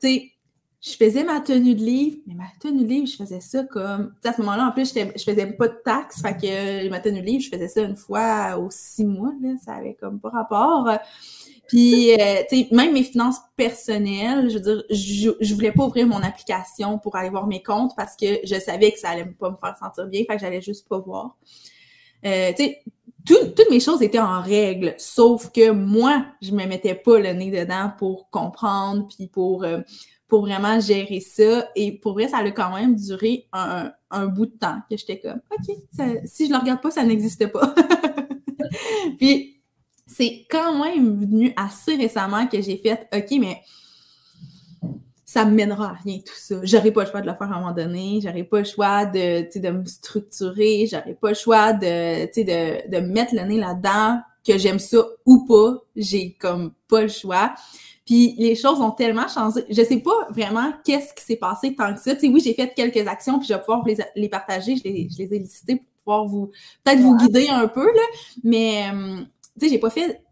S1: tu sais, je faisais ma tenue de livre, mais ma tenue de livre, je faisais ça comme. à ce moment-là, en plus, je faisais pas de taxes, fait que ma tenue de livre, je faisais ça une fois aux six mois, ça avait comme pas rapport. Puis, euh, tu sais, même mes finances personnelles, je veux dire, je, je voulais pas ouvrir mon application pour aller voir mes comptes parce que je savais que ça allait pas me faire sentir bien, fait que j'allais juste pas voir. Euh, tu sais, toutes mes choses étaient en règle, sauf que moi, je me mettais pas le nez dedans pour comprendre, puis pour, euh, pour vraiment gérer ça. Et pour vrai, ça a quand même duré un, un bout de temps que j'étais comme, OK, si je le regarde pas, ça n'existe pas. (laughs) puis c'est quand même venu assez récemment que j'ai fait, OK, mais ça me mènera à rien tout ça. J'aurais pas le choix de le faire à un moment donné, j'aurais pas le choix de, de me structurer, j'aurais pas le choix de, de, de mettre le nez là-dedans, que j'aime ça ou pas, j'ai comme pas le choix. Puis les choses ont tellement changé. Je sais pas vraiment qu'est-ce qui s'est passé tant que ça. Tu sais, oui, j'ai fait quelques actions, puis je vais pouvoir les, les partager. Je les, je les ai listées pour pouvoir vous, peut-être vous guider un peu, là. Mais, euh, tu sais, j'ai pas fait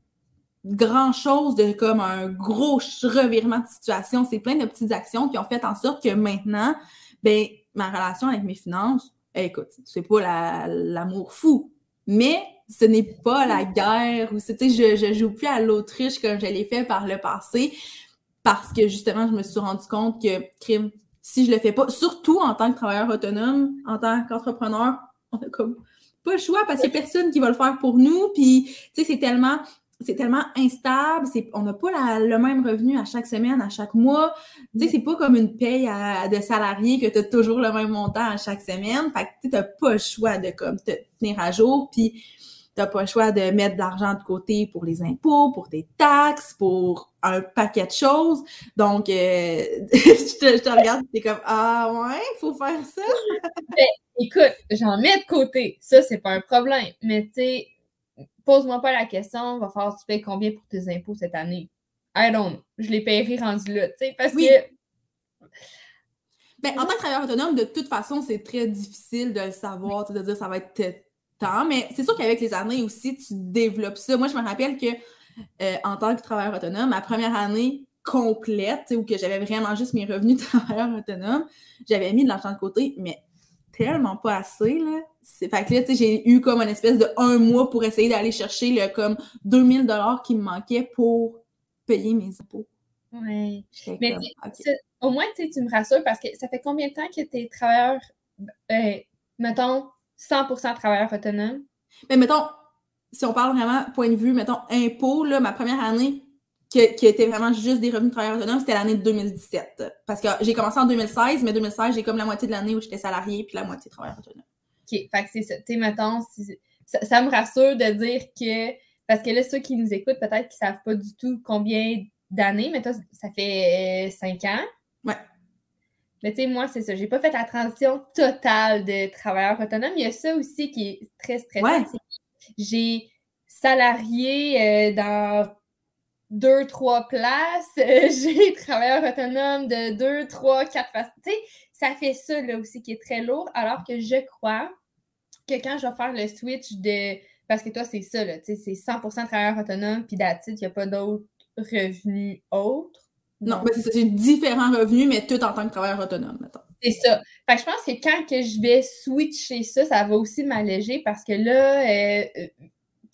S1: grand chose de comme un gros revirement de situation. C'est plein de petites actions qui ont fait en sorte que maintenant, ben, ma relation avec mes finances, écoute, c'est pas l'amour fou, mais ce n'est pas la guerre ou c'était je, je joue plus à l'Autriche comme je l'ai fait par le passé parce que justement, je me suis rendu compte que crime, si je le fais pas, surtout en tant que travailleur autonome, en tant qu'entrepreneur, on a comme pas le choix parce qu'il y a personne qui va le faire pour nous. Puis, tu sais, c'est tellement c'est tellement instable, on n'a pas le même revenu à chaque semaine, à chaque mois. Tu sais, c'est pas comme une paye de salarié que tu as toujours le même montant à chaque semaine. Fait que tu n'as pas le choix de comme te tenir à jour, puis t'as pas le choix de mettre de l'argent de côté pour les impôts, pour tes taxes, pour un paquet de choses. Donc, euh, (laughs) je, te, je, te, regarde, t'es comme ah ouais, faut faire ça.
S2: Ben, écoute, j'en mets de côté, ça c'est pas un problème, mais tu sais pose-moi pas la question, va falloir que tu payes combien pour tes impôts cette année? I don't know. Je les paierai rendu là, tu sais, parce que.
S1: Ben, en tant que travailleur autonome, de toute façon, c'est très difficile de le savoir, de dire ça va être temps, mais c'est sûr qu'avec les années aussi, tu développes ça. Moi, je me rappelle que euh, en tant que travailleur autonome, ma première année complète, où que j'avais vraiment juste mes revenus (laughs) de travailleur autonome, j'avais mis de l'argent de côté, mais tellement pas assez, là. Fait que là, tu sais, j'ai eu comme une espèce de un mois pour essayer d'aller chercher le comme 2000 dollars qui me manquait pour payer mes impôts.
S2: Oui. Mais au moins, tu me rassures parce que ça fait combien de temps que tu es travailleur, euh, mettons, 100% travailleur autonome?
S1: Mais mettons, si on parle vraiment point de vue, mettons, impôts, là, ma première année, qui, était vraiment juste des revenus de travailleur autonome, c'était l'année de 2017. Parce que j'ai commencé en 2016, mais 2016, j'ai comme la moitié de l'année où j'étais salarié, puis la moitié travailleur autonome.
S2: OK, fait que c'est ça. Tu sais, mettons, ça, me rassure de dire que, parce que là, ceux qui nous écoutent, peut-être qu'ils ne savent pas du tout combien d'années, mais toi, ça fait euh, cinq ans.
S1: Ouais.
S2: Mais tu sais, moi, c'est ça. J'ai pas fait la transition totale de travailleur autonome. Il y a ça aussi qui est très stressant. Ouais. J'ai salarié euh, dans deux, trois places. (laughs) j'ai travailleur autonome de deux, trois, quatre façons. Tu sais, ça fait ça là aussi qui est très lourd, alors que je crois que quand je vais faire le switch de. Parce que toi, c'est ça, là, tu sais, c'est 100% travailleur autonome, puis d'attitude, il n'y a pas d'autres revenus autres.
S1: Non, mais c'est différents revenus, mais tout en tant que travailleur autonome, mettons.
S2: C'est ça. Fait que je pense que quand que je vais switcher ça, ça va aussi m'alléger parce que là, euh, euh,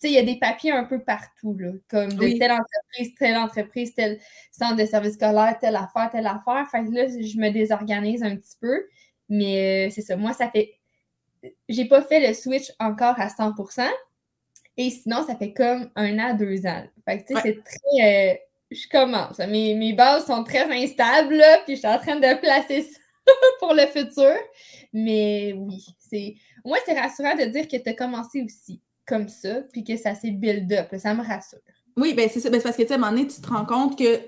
S2: il y a des papiers un peu partout, là, comme de telle entreprise, telle entreprise, tel centre de service scolaire, telle affaire, telle affaire. Fait que là, je me désorganise un petit peu. Mais euh, c'est ça. Moi, ça fait. J'ai pas fait le switch encore à 100% Et sinon, ça fait comme un an, deux ans. Fait que, tu sais, c'est très. Je commence. Mes, mes bases sont très instables, là, puis je suis en train de placer ça (laughs) pour le futur. Mais oui, c'est. Moi, c'est rassurant de dire que tu as commencé aussi comme ça, puis que ça s'est build up. Ça me rassure.
S1: Oui, ben c'est ça. Ben, c'est parce que, tu sais, à un moment donné, tu te rends compte que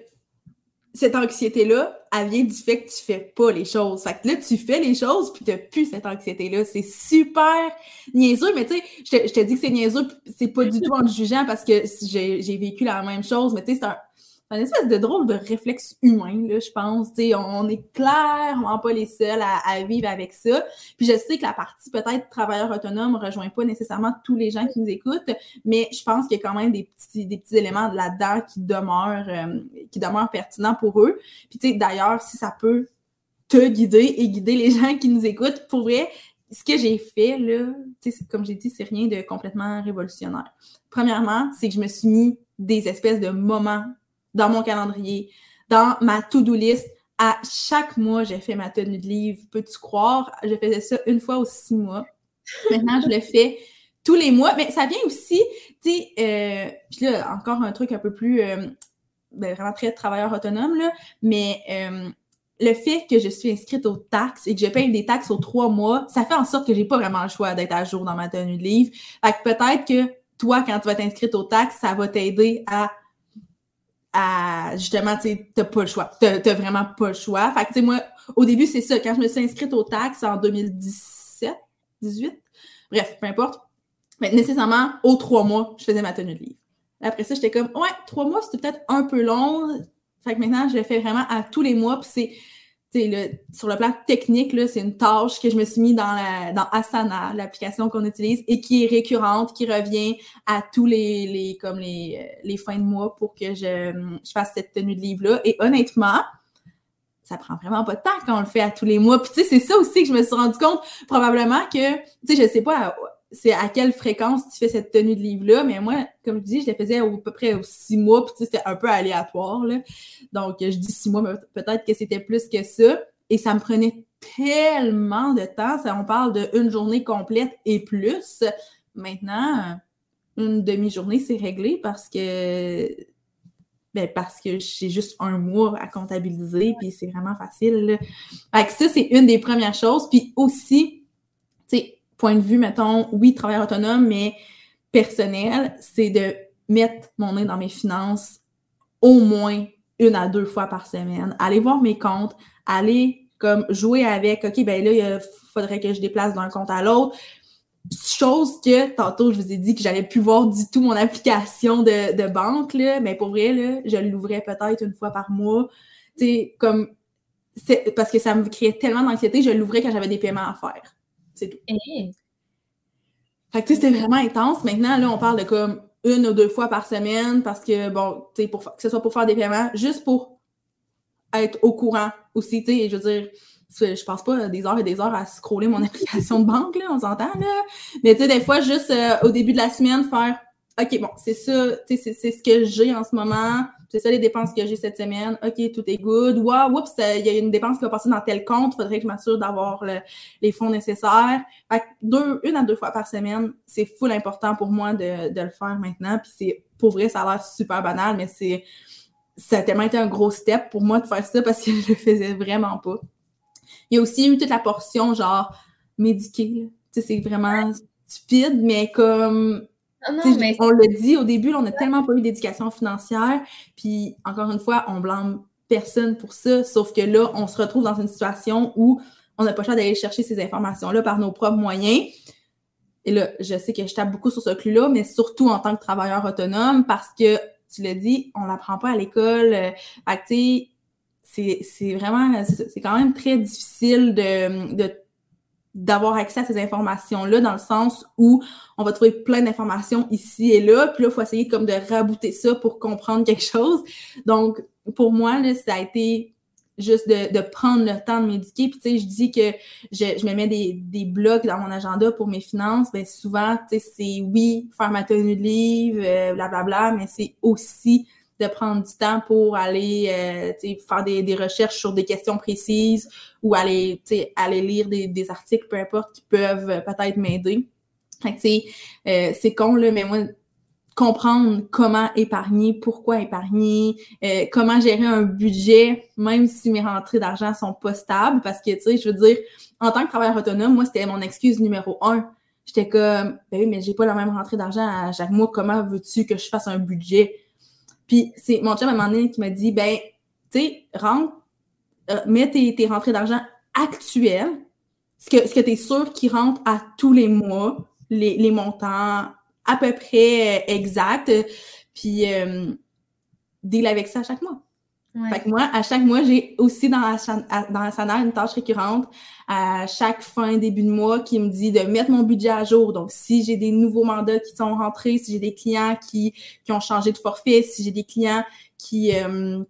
S1: cette anxiété-là, elle vient du fait que tu fais pas les choses. Fait que là, tu fais les choses, puis t'as plus cette anxiété-là. C'est super niaiseux, mais tu sais, je te, dis que c'est niaiseux, c'est pas du tout en jugeant parce que j'ai vécu la même chose, mais tu sais, c'est un espèce de drôle de réflexe humain, là, je pense. On, est clairement pas les seuls à, vivre avec ça. Puis je sais que la partie peut-être travailleur autonome rejoint pas nécessairement tous les gens qui nous écoutent, mais je pense qu'il y a quand même des petits, des petits éléments là-dedans qui demeurent, euh, qui demeurent pertinents pour eux. Puis tu sais, d'ailleurs, si ça peut te guider et guider les (laughs) gens qui nous écoutent, pour vrai, ce que j'ai fait, là, comme j'ai dit, c'est rien de complètement révolutionnaire. Premièrement, c'est que je me suis mis des espèces de moments dans mon calendrier, dans ma to-do list. À chaque mois, j'ai fait ma tenue de livre. Peux-tu croire? Je faisais ça une fois aux six mois. Maintenant, je le fais tous les mois. Mais ça vient aussi, tu sais, euh, puis là, encore un truc un peu plus, euh, ben, vraiment très travailleur autonome, là, mais euh, le fait que je suis inscrite aux taxes et que je paye des taxes aux trois mois, ça fait en sorte que j'ai pas vraiment le choix d'être à jour dans ma tenue de livre. Fait que peut-être que toi, quand tu vas t'inscrire aux taxes, ça va t'aider à justement, tu sais, t'as pas le choix. T'as, vraiment pas le choix. Fait que, tu sais, moi, au début, c'est ça. Quand je me suis inscrite aux taxes en 2017, 18, bref, peu importe. Mais nécessairement, aux trois mois, je faisais ma tenue de livre. Après ça, j'étais comme, ouais, trois mois, c'était peut-être un peu long. Fait que maintenant, je le fais vraiment à tous les mois. Puis c'est, le, sur le plan technique, c'est une tâche que je me suis mis dans, la, dans Asana, l'application qu'on utilise, et qui est récurrente, qui revient à tous les, les, comme les, les fins de mois pour que je, je fasse cette tenue de livre-là. Et honnêtement, ça prend vraiment pas de temps quand on le fait à tous les mois. Puis tu sais, c'est ça aussi que je me suis rendu compte, probablement que, tu sais, je sais pas c'est à quelle fréquence tu fais cette tenue de livre-là, mais moi, comme je dis, je la faisais à peu près aux six mois, puis c'était un peu aléatoire, là. Donc, je dis six mois, mais peut-être que c'était plus que ça. Et ça me prenait tellement de temps. Ça, on parle d'une journée complète et plus. Maintenant, une demi-journée, c'est réglé parce que ben parce que j'ai juste un mois à comptabiliser, puis c'est vraiment facile. Ça, c'est une des premières choses. Puis aussi, point de vue, mettons, oui, travailleur autonome, mais personnel, c'est de mettre mon nez dans mes finances au moins une à deux fois par semaine, aller voir mes comptes, aller comme jouer avec, OK, ben là, il faudrait que je déplace d'un compte à l'autre. Chose que tantôt, je vous ai dit que j'allais plus voir du tout mon application de, de banque, là, mais pour vrai, là, je l'ouvrais peut-être une fois par mois. Tu sais, comme, parce que ça me créait tellement d'anxiété, je l'ouvrais quand j'avais des paiements à faire. C'est tout. Eh. Fait que, c'était vraiment intense. Maintenant, là, on parle de comme une ou deux fois par semaine parce que, bon, tu sais, pour, que ce soit pour faire des paiements, juste pour être au courant aussi, tu sais, je veux dire, je passe pas des heures et des heures à scroller mon (laughs) application de banque, là, on s'entend, là. Mais tu sais, des fois, juste euh, au début de la semaine, faire OK, bon, c'est ça, tu sais, c'est ce que j'ai en ce moment c'est ça les dépenses que j'ai cette semaine. OK, tout est good. Wow, oups, il y a une dépense qui va passer dans tel compte. Il faudrait que je m'assure d'avoir les fonds nécessaires. Fait deux, une à deux fois par semaine, c'est full important pour moi de, le faire maintenant. Puis c'est, pour vrai, ça a l'air super banal, mais c'est, ça a tellement été un gros step pour moi de faire ça parce que (laughs) je le faisais vraiment pas. Il y a aussi eu toute la portion, genre, médiquée. Tu sais, c'est vraiment stupide, mais comme on le dit au début, on n'a tellement pas eu d'éducation financière, puis encore une fois, on blâme personne pour ça, sauf que là, on se retrouve dans une situation où on n'a pas le choix d'aller chercher ces informations-là par nos propres moyens. Et là, je sais que je tape beaucoup sur ce clou-là, mais surtout en tant que travailleur autonome, parce que, tu l'as dit, on l'apprend pas à l'école. Euh, c'est vraiment, c'est quand même très difficile de, de d'avoir accès à ces informations-là dans le sens où on va trouver plein d'informations ici et là, puis là, il faut essayer comme de rabouter ça pour comprendre quelque chose. Donc, pour moi, là, ça a été juste de, prendre le temps de m'éduquer. Puis, tu sais, je dis que je, me mets des, des blocs dans mon agenda pour mes finances. Bien, souvent, tu sais, c'est oui, faire ma tenue de livre, euh, blablabla, mais c'est aussi de prendre du temps pour aller euh, faire des, des, recherches sur des questions précises ou aller, aller lire des, des, articles, peu importe, qui peuvent euh, peut-être m'aider. Euh, c'est con, là, mais moi, comprendre comment épargner, pourquoi épargner, euh, comment gérer un budget, même si mes rentrées d'argent sont pas stables, parce que, tu sais, je veux dire, en tant que travailleur autonome, moi, c'était mon excuse numéro un. J'étais comme, ben oui, mais j'ai pas la même rentrée d'argent à chaque mois, comment veux-tu que je fasse un budget? Puis c'est mon chum à un qui m'a dit, ben, tu sais, rentre, euh, mets tes, tes rentrées d'argent actuelles, ce que, ce que tu es sûr qui rentre à tous les mois, les, les montants à peu près euh, exacts, puis euh, deal avec ça à chaque mois. Fait que moi, à chaque mois, j'ai aussi dans la, dans la une tâche récurrente à chaque fin, début de mois qui me dit de mettre mon budget à jour. Donc, si j'ai des nouveaux mandats qui sont rentrés, si j'ai des clients qui, qui ont changé de forfait, si j'ai des clients qui, euh,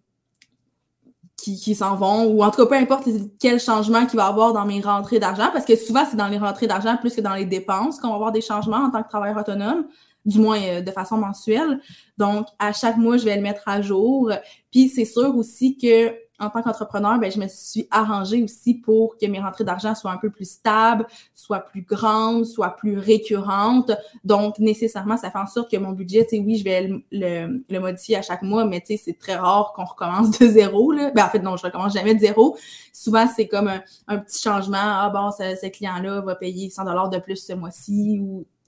S1: qui, qui s'en vont, ou en tout cas, peu importe quel changement qu'il va y avoir dans mes rentrées d'argent, parce que souvent, c'est dans les rentrées d'argent plus que dans les dépenses qu'on va avoir des changements en tant que travailleur autonome du moins euh, de façon mensuelle. Donc, à chaque mois, je vais le mettre à jour. Puis, c'est sûr aussi que en tant qu'entrepreneur, ben, je me suis arrangée aussi pour que mes rentrées d'argent soient un peu plus stables, soient plus grandes, soient plus récurrentes. Donc, nécessairement, ça fait en sorte que mon budget, oui, je vais le, modifier à chaque mois, mais c'est très rare qu'on recommence de zéro, là. Ben, en fait, non, je recommence jamais de zéro. Souvent, c'est comme un, petit changement. Ah, bon, ce, client-là va payer 100 dollars de plus ce mois-ci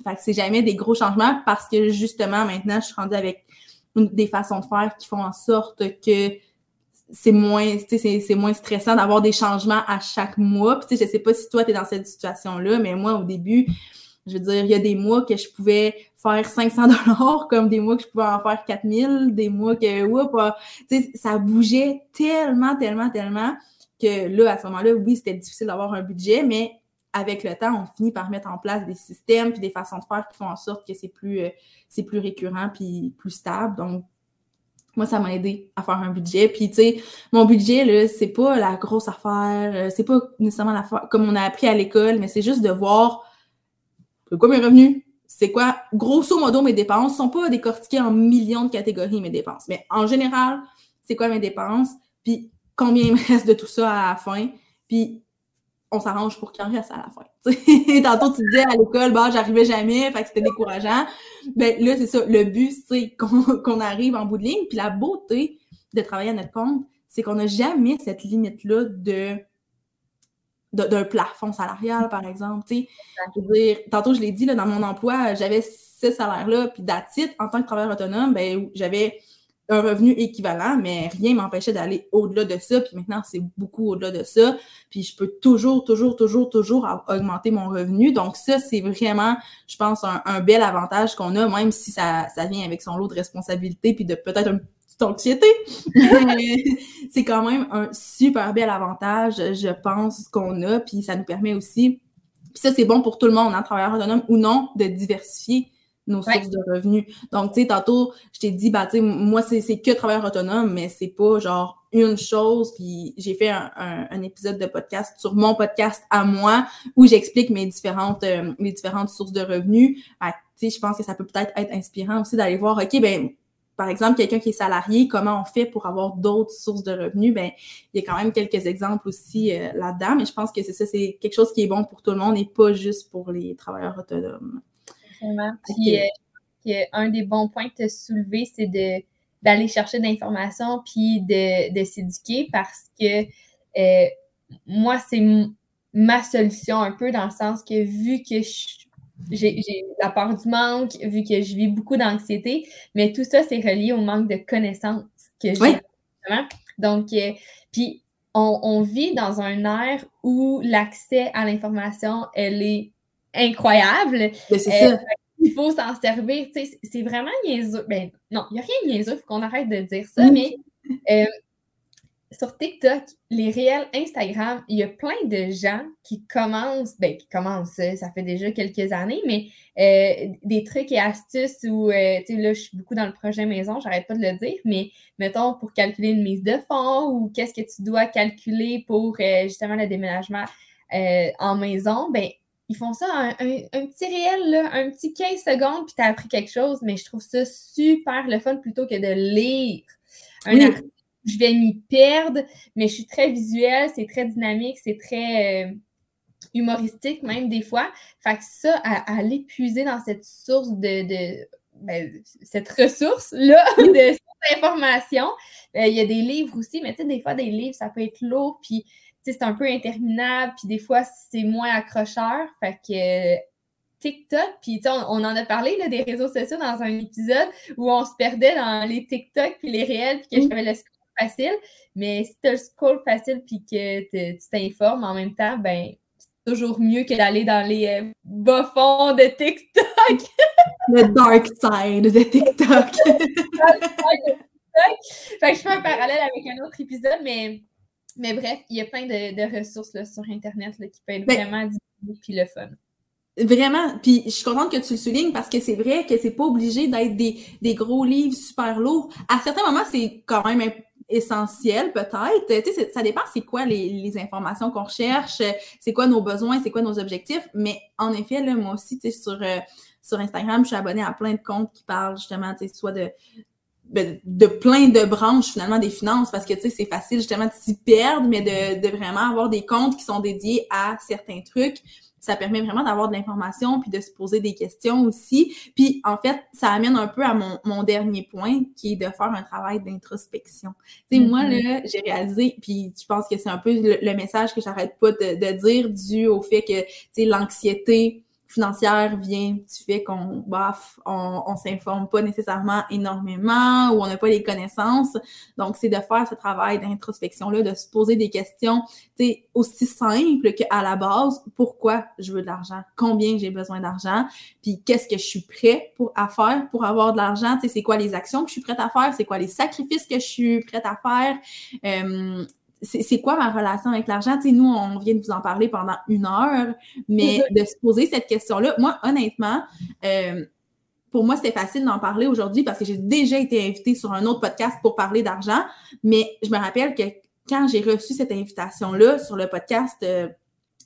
S1: fait que c'est jamais des gros changements parce que justement, maintenant, je suis rendue avec des façons de faire qui font en sorte que c'est moins, c'est moins stressant d'avoir des changements à chaque mois. Puis, je sais pas si toi, tu es dans cette situation-là, mais moi, au début, je veux dire, il y a des mois que je pouvais faire 500 dollars, (laughs) comme des mois que je pouvais en faire 4000, des mois que, oups, ah, ça bougeait tellement, tellement, tellement que là, à ce moment-là, oui, c'était difficile d'avoir un budget, mais avec le temps, on finit par mettre en place des systèmes puis des façons de faire qui font en sorte que c'est plus, euh, c'est plus récurrent puis plus stable. Donc, moi, ça m'a aidé à faire un budget. Puis, tu sais, mon budget, là, c'est pas la grosse affaire, euh, c'est pas nécessairement comme on a appris à l'école, mais c'est juste de voir c'est quoi mes revenus, c'est quoi, grosso modo, mes dépenses. sont pas décortiquées en millions de catégories, mes dépenses. Mais en général, c'est quoi mes dépenses, puis combien il me reste de tout ça à la fin. Puis on s'arrange pour qu'il reste à la fin. (laughs) Tantôt, tu disais à l'école, bah, j'arrivais jamais, c'était décourageant. Ben là, c'est ça. Le but, c'est (laughs) qu'on arrive en bout de ligne. Puis la beauté de travailler à notre compte, c'est qu'on n'a jamais cette limite-là de d'un plafond salarial, par exemple. Tantôt, je l'ai dit, là, dans mon emploi, j'avais ce salaire-là, puis d'attitude, en tant que travailleur autonome, ben, j'avais un revenu équivalent, mais rien m'empêchait d'aller au-delà de ça. Puis maintenant, c'est beaucoup au-delà de ça. Puis je peux toujours, toujours, toujours, toujours augmenter mon revenu. Donc ça, c'est vraiment, je pense, un, bel avantage qu'on a, même si ça, ça vient avec son lot de responsabilités puis de peut-être une petite anxiété. (laughs) c'est quand même un super bel avantage, je pense, qu'on a. Puis ça nous permet aussi, puis ça, c'est bon pour tout le monde, hein, travailleur autonome ou non, de diversifier nos sources de revenus. Donc, tu sais, tantôt, je t'ai dit, bah, tu sais, moi, c'est que travailleur autonome, mais c'est pas genre une chose. Puis j'ai fait un, un, épisode de podcast sur mon podcast à moi où j'explique mes différentes, euh, mes différentes sources de revenus. tu sais, je pense que ça peut peut-être être inspirant aussi d'aller voir, OK, ben par exemple, quelqu'un qui est salarié, comment on fait pour avoir d'autres sources de revenus? Ben, il y a quand même quelques exemples aussi euh, là-dedans, mais je pense que c'est ça, c'est quelque chose qui est bon pour tout le monde et pas juste pour les travailleurs autonomes.
S2: Puis, euh, un des bons points que tu as soulevé, c'est de, d'aller chercher de l'information puis de, de s'éduquer parce que euh, moi, c'est ma solution un peu dans le sens que vu que j'ai, la peur du manque, vu que je vis beaucoup d'anxiété, mais tout ça, c'est relié au manque de connaissances que j'ai. Donc, euh, puis on, on, vit dans un air où l'accès à l'information, elle est incroyable. Euh, il faut s'en servir. C'est vraiment niaiseux. Ben, non, il n'y a rien de niaiseux, il faut qu'on arrête de dire ça, mais euh, sur TikTok, les réels Instagram, il y a plein de gens qui commencent, ben, qui commencent, ça fait déjà quelques années, mais euh, des trucs et astuces où, tu sais, là, je suis beaucoup dans le projet maison, j'arrête pas de le dire, mais mettons, pour calculer une mise de fonds ou qu'est-ce que tu dois calculer pour justement le déménagement en maison, ben, ils font ça un, petit réel, là, un petit 15 secondes, puis tu as appris quelque chose, mais je trouve ça super le fun plutôt que de lire un article. Je vais m'y perdre, mais je suis très visuelle, c'est très dynamique, c'est très euh, humoristique même des fois. Fait que ça, à, aller puiser dans cette source de, ben, cette ressource-là de cette information. Euh, il y a des livres aussi, mais tu sais, des fois, des livres, ça peut être lourd, puis c'est un peu interminable, puis des fois, c'est moins accrocheur. Fait que TikTok, puis on, on en a parlé là, des réseaux sociaux dans un épisode où on se perdait dans les TikTok puis les réels, puis que j'avais le scroll facile. Mais si tu as le scroll facile puis que tu t'informes en même temps, ben c'est toujours mieux que d'aller dans les euh, bas-fonds de TikTok. (laughs) (laughs)
S1: le dark side de TikTok.
S2: Fait que je fais un parallèle avec un autre épisode, mais mais bref, il y a plein de, ressources là, sur Internet là, qui peuvent être ben vraiment puis le fun.
S1: Vraiment, puis je suis contente que tu le soulignes parce que c'est vrai que c'est pas obligé d'être des, des, gros livres super lourds. À certains moments, c'est quand même essentiel peut-être. Tu sais, ça dépend c'est quoi les, les informations qu'on recherche, c'est quoi nos besoins, c'est quoi nos objectifs. Mais en effet, là, moi aussi, tu sais, sur, euh, sur Instagram, je suis abonnée à plein de comptes qui parlent justement, tu sais, soit de de plein de branches finalement des finances parce que tu sais c'est facile justement de s'y perdre mais de, de vraiment avoir des comptes qui sont dédiés à certains trucs. Ça permet vraiment d'avoir de l'information puis de se poser des questions aussi. Puis en fait ça amène un peu à mon, mon dernier point qui est de faire un travail d'introspection. Tu sais moi mm-hmm. là j'ai réalisé puis je pense que c'est un peu le, message que j'arrête pas de, de dire dû au fait que tu sais l'anxiété financière vient du fait qu'on baf, on, on s'informe pas nécessairement énormément ou on n'a pas les connaissances. Donc, c'est de faire ce travail d'introspection-là, de se poser des questions, aussi simples qu'à la base, pourquoi je veux de l'argent? Combien j'ai besoin d'argent? Puis qu'est-ce que je suis prêt pour, à faire pour avoir de l'argent? C'est quoi les actions que je suis prête à faire? C'est quoi les sacrifices que je suis prête à faire? Euh, c'est quoi ma relation avec l'argent? Tu sais, nous, on vient de vous en parler pendant une heure, mais de se poser cette question-là, moi, honnêtement, euh, pour moi, c'était facile d'en parler aujourd'hui parce que j'ai déjà été invitée sur un autre podcast pour parler d'argent, mais je me rappelle que quand j'ai reçu cette invitation-là sur le podcast euh,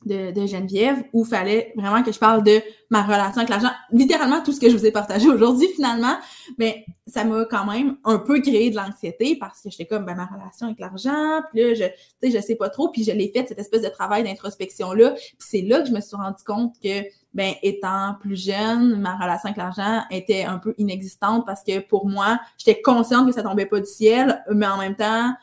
S1: de, Geneviève où fallait vraiment que je parle de ma relation avec l'argent. Littéralement, tout ce que je vous ai partagé aujourd'hui, finalement, mais ça m'a quand même un peu créé de l'anxiété parce que j'étais comme, ben, ma relation avec l'argent, puis là, je, sais, je sais pas trop, puis je l'ai fait, cette espèce de travail d'introspection-là. Puis c'est là que je me suis rendu compte que, ben, étant plus jeune, ma relation avec l'argent était un peu inexistante parce que pour moi, j'étais consciente que ça tombait pas du ciel, mais en même temps,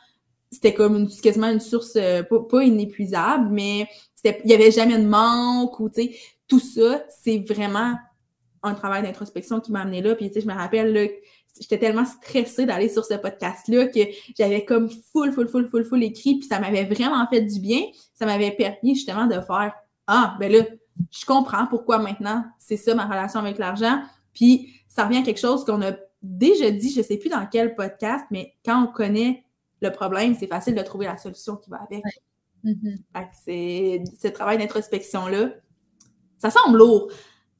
S1: c'était comme une, quasiment une source, euh, pas inépuisable, mais il y avait jamais de manque ou, tu sais, tout ça, c'est vraiment un travail d'introspection qui m'a amené là. Puis, tu sais, je me rappelle, là, j'étais tellement stressée d'aller sur ce podcast-là que j'avais comme full, full, full, full, full écrit, puis ça m'avait vraiment fait du bien. Ça m'avait permis justement de faire Ah, ben là, je comprends pourquoi maintenant c'est ça ma relation avec l'argent. Puis ça revient à quelque chose qu'on a déjà dit, je sais plus dans quel podcast, mais quand on connaît le problème, c'est facile de trouver la solution qui va avec. Mm-hmm. C'est ce travail d'introspection-là. Ça semble lourd.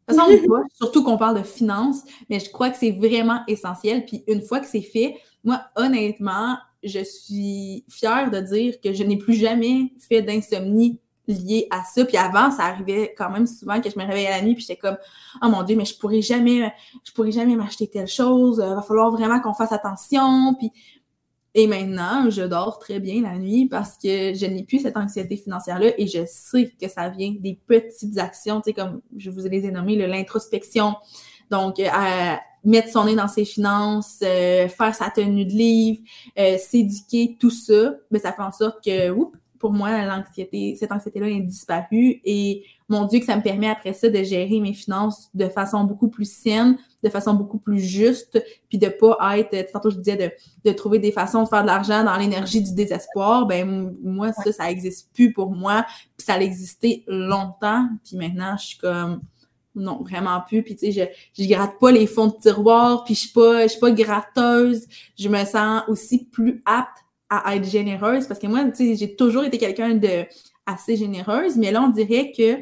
S1: Ça semble (laughs) pas, surtout qu'on parle de finances, mais je crois que c'est vraiment essentiel. Puis une fois que c'est fait, moi, honnêtement, je suis fière de dire que je n'ai plus jamais fait d'insomnie liée à ça. Puis avant, ça arrivait quand même souvent que je me réveillais la nuit puis j'étais comme oh mon dieu, mais je pourrais jamais je pourrais jamais m'acheter telle chose, il va falloir vraiment qu'on fasse attention. Puis et maintenant, je dors très bien la nuit parce que je n'ai plus cette anxiété financière-là et je sais que ça vient des petites actions, tu sais, comme je vous les ai nommées, l'introspection. Donc, euh, mettre son nez dans ses finances, euh, faire sa tenue de livre, euh, s'éduquer, tout ça, ben, ça fait en sorte que, oups, pour moi, l'anxiété, cette anxiété-là est disparue et mon Dieu, que ça me permet après ça de gérer mes finances de façon beaucoup plus saine, de façon beaucoup plus juste, puis de pas être, tantôt je disais, de, de trouver des façons de faire de l'argent dans l'énergie du désespoir. Ben, moi, ça, ça existe plus pour moi, puis ça a existé longtemps, puis maintenant, je suis comme, non, vraiment plus. Puis tu sais, je, je gratte pas les fonds de tiroir, puis je suis pas, je suis pas gratteuse. Je me sens aussi plus apte à être généreuse parce que moi, tu sais, j'ai toujours été quelqu'un de assez généreuse, mais là, on dirait que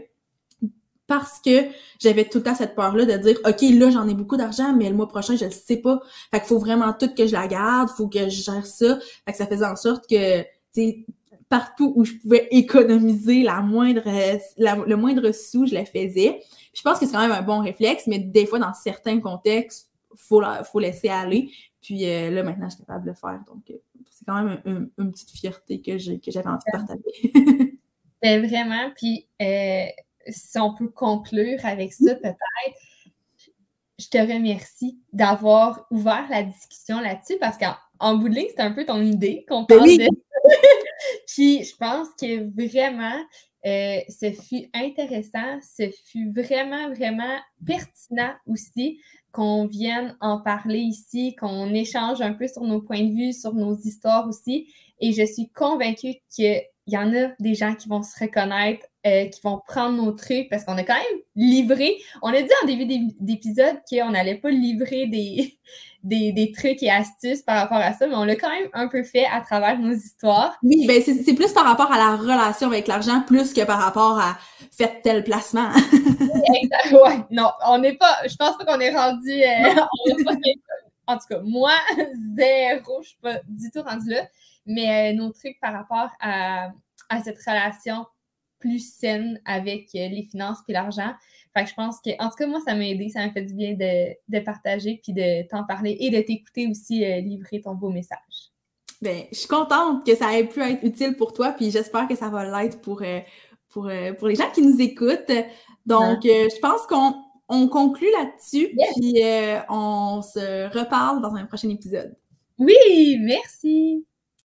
S1: parce que j'avais tout le temps cette peur-là de dire OK, là, j'en ai beaucoup d'argent, mais le mois prochain, je le sais pas. Fait qu'il faut vraiment tout que je la garde, faut que je gère ça. Fait que ça faisait en sorte que, tu sais, partout où je pouvais économiser la moindre, le moindre sou, je le faisais. je pense que c'est quand même un bon réflexe, mais des fois, dans certains contextes, faut, faut laisser aller. Puis euh, là, maintenant, je suis capable de le faire. Donc, euh, c'est quand même une petite fierté que j'avais envie de partager. (laughs)
S2: ben, vraiment. Puis, euh, si on peut conclure avec ça, peut-être, je te remercie d'avoir ouvert la discussion là-dessus parce qu'en bout de ligne, c'est un peu ton idée qu'on ben parle de. (laughs) Puis, je pense que vraiment, ce fut intéressant, ce fut vraiment, vraiment pertinent aussi qu'on vienne en parler ici, qu'on échange un peu sur nos points de vue, sur nos histoires aussi. Et je suis convaincue qu'il y en a des gens qui vont se reconnaître, euh, qui vont prendre nos trucs parce qu'on a quand même livré. On a dit en début d'épisode qu'on n'allait pas livrer (laughs) des, des, trucs et astuces par rapport à ça, mais on l'a quand même un peu fait à travers nos histoires.
S1: Oui, ben c'est plus par rapport à la relation avec l'argent plus que par rapport à faire tel placement. (laughs)
S2: ouais, non, on n'est pas, je pense pas qu'on est rendu, euh, (laughs) en tout cas, moi, (laughs) zéro, je suis pas du tout rendu là, mais euh, nos trucs par rapport à, à cette relation plus saine avec euh, les finances et l'argent. Fait que je pense que, en tout cas, moi, ça m'a aidé, ça m'a fait du bien de, de partager, puis de t'en parler et de t'écouter aussi livrer ton beau message.
S1: Ben, je suis contente que ça ait pu être utile pour toi, puis j'espère que ça va l'être pour, euh, pour, euh, pour les gens qui nous écoutent. Donc, je pense qu'on on conclut là-dessus, puis on se reparle dans un prochain épisode.
S2: Oui, merci.